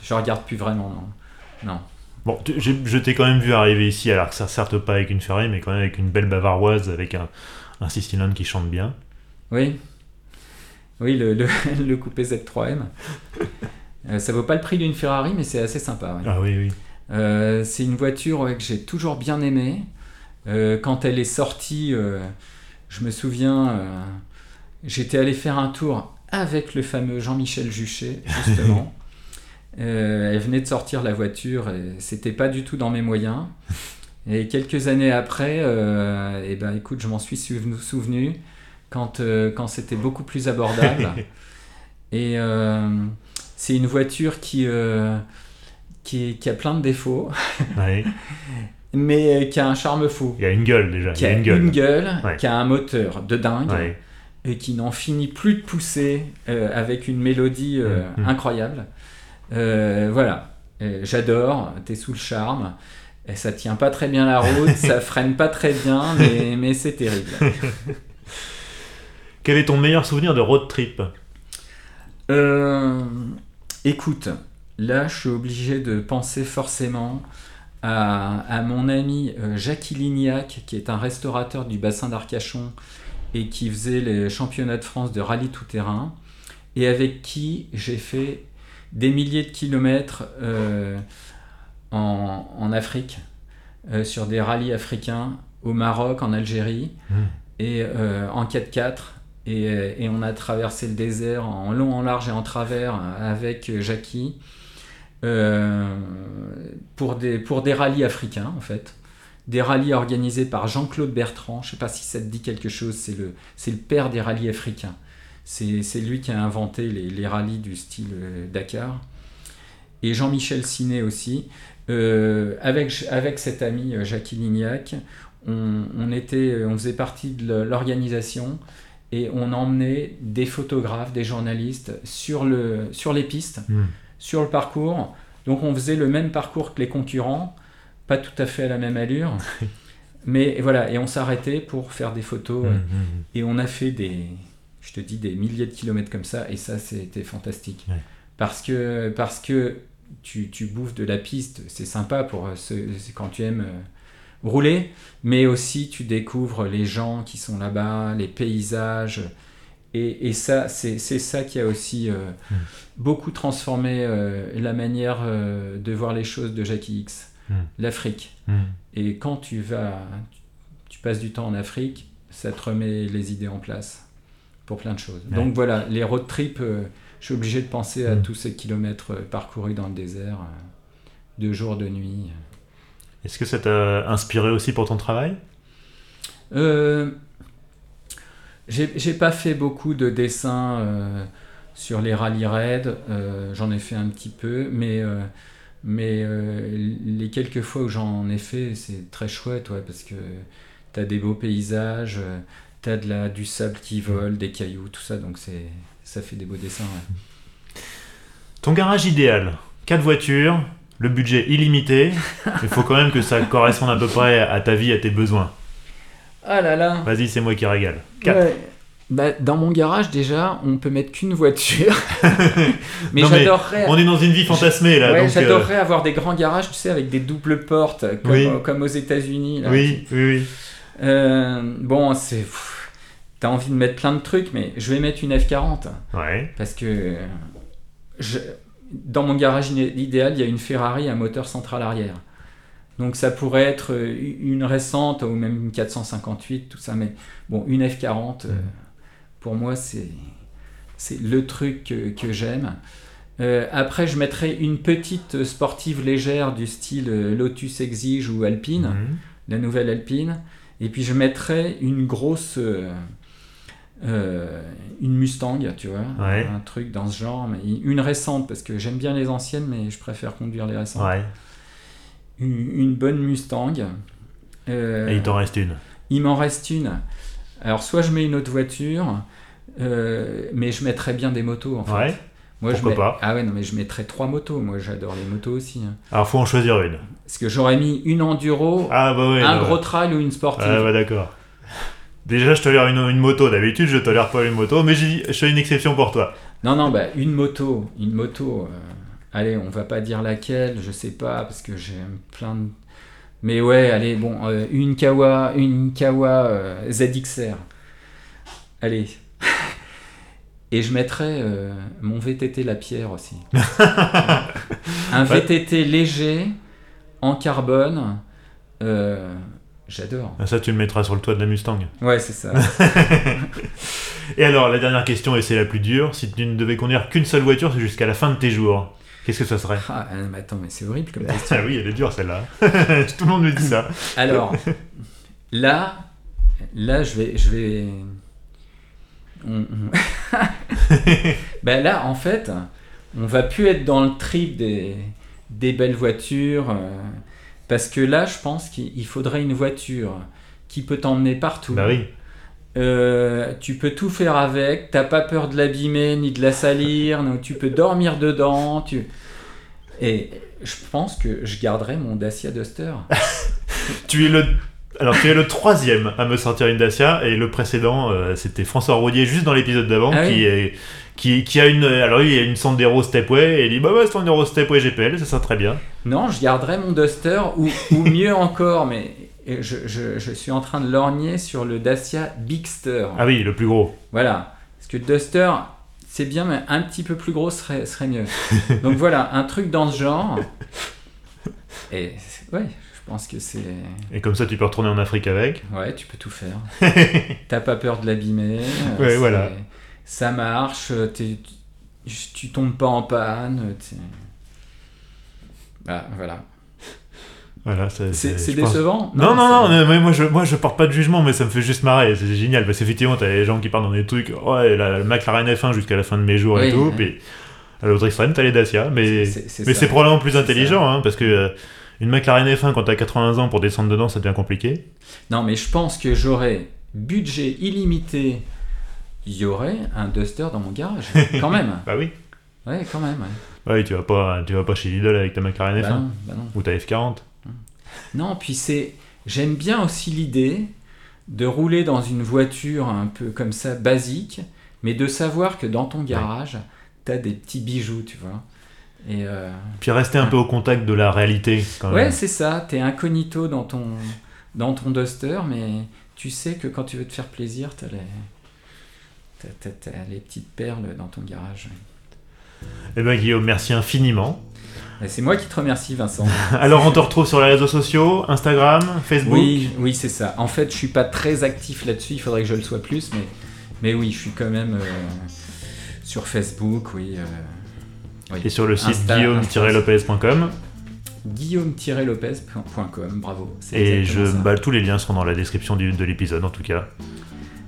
je regarde plus vraiment, non. Non. Bon, tu- j'ai- je t'ai quand même vu arriver ici, alors que ça certes pas avec une Ferrari, mais quand même avec une belle bavaroise, avec un, un 6 cylindres qui chante bien. Oui. Oui, le, le, le coupé Z3M. Euh, ça vaut pas le prix d'une Ferrari, mais c'est assez sympa. ouais. Ah oui, oui. Euh, c'est une voiture ouais, que j'ai toujours bien aimée. Euh, quand elle est sortie, je me souviens, j'étais allé faire un tour avec le fameux Jean-Michel Juchet, justement. Elle venait de sortir la voiture et c'était pas du tout dans mes moyens. Et quelques années après, euh, eh ben, écoute, je m'en suis souvenu quand, euh, quand c'était beaucoup plus abordable. et euh, c'est une voiture qui, euh, qui, a plein de défauts, Ouais. mais qui a un charme fou. Il y a une gueule déjà. Qui a a une gueule. une gueule, Ouais. qui a un moteur de dingue Ouais. et qui n'en finit plus de pousser avec une mélodie euh, Mhm. incroyable. Voilà, j'adore, t'es sous le charme. Et ça tient pas très bien la route, ça freine pas très bien, mais, mais c'est terrible. Quel est ton meilleur souvenir de road trip Euh, écoute, là je suis obligé de penser forcément à, à mon ami euh, Jackie Lignac, qui est un restaurateur du bassin d'Arcachon et qui faisait les championnats de France de rallye tout-terrain, et avec qui j'ai fait des milliers de kilomètres euh, en, en Afrique, euh, sur des rallyes africains, au Maroc, en Algérie, Mm. et euh, en 4x4. Et, euh, et on a traversé le désert en long, en large et en travers avec euh, Jackie euh, pour, des, pour des rallyes africains en fait. Des rallyes organisés par Jean-Claude Bertrand. Je ne sais pas si ça te dit quelque chose. C'est le, c'est le père des rallyes africains. C'est, c'est lui qui a inventé les, les rallyes du style euh, Dakar. Et Jean-Michel Ciné aussi. Euh, avec, avec cet ami euh, Jackie Lignac, on, était, on faisait partie de l'organisation et on emmenait des photographes, des journalistes sur, le, sur les pistes, Mm. sur le parcours. Donc on faisait le même parcours que les concurrents, pas tout à fait à la même allure. Mais voilà, et on s'arrêtait pour faire des photos. Mm, euh, mm, Et on a fait des, je te dis, des milliers de kilomètres comme ça, et ça, c'était fantastique. Ouais. Parce que, parce que tu, tu bouffes de la piste, c'est sympa pour euh, ce, quand tu aimes euh, rouler, mais aussi tu découvres les gens qui sont là-bas, les paysages. Et, et ça, c'est ça qui a aussi euh, Mm. beaucoup transformé euh, la manière euh, de voir les choses de Jackie X, Mm. l'Afrique. mm. Et quand tu vas, tu passes du temps en Afrique, ça te remet les idées en place pour plein de choses. Ouais. Donc voilà, les road trips, je suis obligé de penser à tous ces kilomètres parcourus dans le désert, de jour, de nuit. Est-ce que ça t'a inspiré aussi pour ton travail? Euh, j'ai pas fait beaucoup de dessins euh, sur les rallye raids, euh, j'en ai fait un petit peu, mais, euh, mais les quelques fois où j'en ai fait, c'est très chouette, ouais, parce que t'as des beaux paysages, t'as de la, du sable qui vole, des cailloux, tout ça, donc ça fait des beaux dessins. ouais. Ton garage idéal, 4 voitures, le budget illimité, il faut quand même que ça corresponde à peu près à ta vie, à tes besoins. Ah là là Vas-y, c'est moi qui régale. 4. Ouais. Bah, dans mon garage, déjà, on peut mettre qu'une voiture. mais j'adorerais. On est dans une vie fantasmée là, Ouais, euh, j'adorerais avoir des grands garages, tu sais, avec des doubles portes, comme, Oui. comme aux États-Unis. oui, oui, oui. Euh, bon, c'est. T'as envie de mettre plein de trucs, mais je vais mettre une F40. Ouais. Parce que. je- dans mon garage idéal, il y a une Ferrari à moteur central arrière. Donc ça pourrait être euh, une récente ou même une 458, tout ça. Mais bon, une F40, euh, Mhm. pour moi, c'est c'est le truc que, que j'aime. Euh, après, je mettrais une petite sportive légère du style Lotus Exige ou Alpine, Mhm. la nouvelle Alpine. Et puis je mettrais une grosse... euh, euh, une Mustang, tu vois, Ouais. un truc dans ce genre, mais une récente, parce que j'aime bien les anciennes, mais je préfère conduire les récentes. Ouais. Une, une bonne Mustang. Euh, Et il t'en reste une. il m'en reste une. Alors, soit je mets une autre voiture, euh, mais je mettrais bien des motos, en fait. Ouais. Moi, pourquoi je mets- pas. Ah ouais, non, mais je mettrais trois motos. Moi, j'adore les motos aussi. hein. Alors faut en choisir une. Parce que j'aurais mis une enduro, Ah bah ouais. un bah gros ouais. trail ou une sportive. Ah bah d'accord. Déjà, je tolère une, une moto. D'habitude, je tolère pas une moto, mais j'ai je fais une exception pour toi. Non, non, bah, une moto, une moto. euh, allez, on va pas dire laquelle, je sais pas, parce que j'aime plein de. Mais ouais, allez, bon, euh, une Kawa, une Kawa euh, ZXR. Allez. Et je mettrais mon VTT La Pierre aussi. un VTT léger, en carbone. euh, J'adore. Ah, Ça, tu le mettras sur le toit de la Mustang. Ouais, c'est ça. Et alors, la dernière question, et c'est la plus dure. Si tu ne devais conduire qu'une seule voiture, c'est jusqu'à la fin de tes jours. Qu'est-ce que ça serait? Ah, euh, mais attends, mais c'est horrible comme question. Ah oui, elle est dure celle-là. Tout le monde me dit ça. Alors, là, là, je vais, je vais. ben là, en fait, on va plus être dans le trip des, des belles voitures, euh, parce que là, je pense qu'il il faudrait une voiture qui peut t'emmener partout. Bah oui. Euh, tu peux tout faire avec, t'as pas peur de l'abîmer ni de la salir, donc tu peux dormir dedans. Tu... Et je pense que je garderai mon Dacia Duster. Tu es le. Alors, tu es le troisième à me sortir une Dacia, et le précédent, euh, c'était François Rodier, juste dans l'épisode d'avant, Ah oui. qui, est, qui, qui a une. Alors, il a une Sandero Stepway, et il dit Bah, ouais, Sandero Stepway GPL, ça sera très bien. Non, je garderai mon Duster, ou, ou mieux encore, mais je, je- je suis en train de lorgner sur le Dacia Bigster. Ah oui, le plus gros. Voilà. Parce que Duster, c'est bien, mais un petit peu plus gros serait, serait mieux. Donc voilà, un truc dans ce genre. Et ouais, je pense que c'est. Et comme ça, tu peux retourner en Afrique avec. Ouais, tu peux tout faire. T'as pas peur de l'abîmer. Ouais, voilà. Ça marche, euh, t'es- tu, tombes pas en panne. t'es- Ah, voilà. Voilà, C'est pense- décevant? Non, non, non, mais- moi je, moi je porte pas de jugement, mais ça me fait juste marrer, c'est génial, parce qu'effectivement, t'as les gens qui parlent dans des trucs, ouais, la, la McLaren F1 jusqu'à la fin de mes jours et tout, puis à l'autre extrême, t'as les Dacia, mais C'est- probablement plus intelligent, hein, parce que euh, une McLaren F1 quand t'as 80 ans pour descendre dedans, ça devient compliqué. Non, mais je pense que j'aurais budget illimité. Il y aurait un Duster dans mon garage, quand même. Bah oui. Ouais, quand même. ouais. Ouais, tu vas pas, tu vas pas chez Lidl avec ta McLaren Bah F1 non, bah non. ou ta F40. Non, puis c'est. J'aime bien aussi l'idée de rouler dans une voiture un peu comme ça, basique, mais de savoir que dans ton garage, t'as des petits bijoux, tu vois. Et euh, Puis rester un peu au contact de la réalité quand ouais, c'est ça, t'es incognito dans ton, dans ton Duster, mais tu sais que quand tu veux te faire plaisir, t'as les, t'as, les petites perles dans ton garage. Eh ben Guillaume, merci infiniment. C'est moi qui te remercie, Vincent. Alors on te retrouve sur les réseaux sociaux, Instagram, Facebook. Oui, oui, c'est ça. En fait, je suis pas très actif là-dessus. Il faudrait que je le sois plus, mais, mais oui, je suis quand même euh, sur Facebook, oui. euh, oui. Et sur le site guillaume-lopez.com. Guillaume-lopez.com, bravo. Et je, bah, tous les liens seront dans la description du- de l'épisode en tout cas.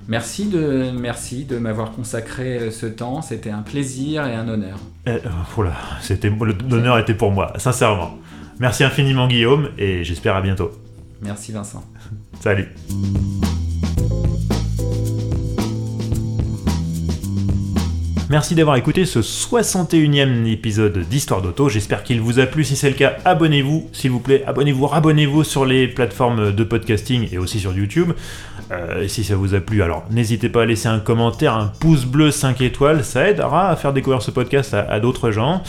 Merci de, merci de m'avoir consacré euh, ce temps. C'était un plaisir et un honneur. Eh, euh, oula, c'était l'honneur était pour moi, sincèrement. Merci infiniment Guillaume et j'espère à bientôt. Merci, Vincent. Salut. Merci d'avoir écouté ce 61e épisode d'Histoire d'Auto. J'espère qu'il vous a plu. Si c'est le cas, abonnez-vous, s'il vous plaît. Abonnez-vous, abonnez-vous sur les plateformes de podcasting et aussi sur YouTube. Euh, si ça vous a plu, alors n'hésitez pas à laisser un commentaire, un pouce bleu 5 étoiles. Ça aidera à faire découvrir ce podcast à, à d'autres gens.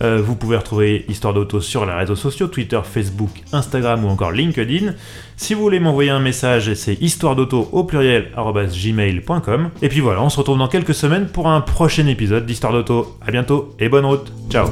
Euh, vous pouvez retrouver Histoire d'Auto sur les réseaux sociaux Twitter, Facebook, Instagram ou encore LinkedIn. Si vous voulez m'envoyer un message, c'est histoire d'auto au pluriel. Et puis voilà, on se retrouve dans quelques semaines pour un prochain épisode d'Histoire d'auto. À bientôt et bonne route. Ciao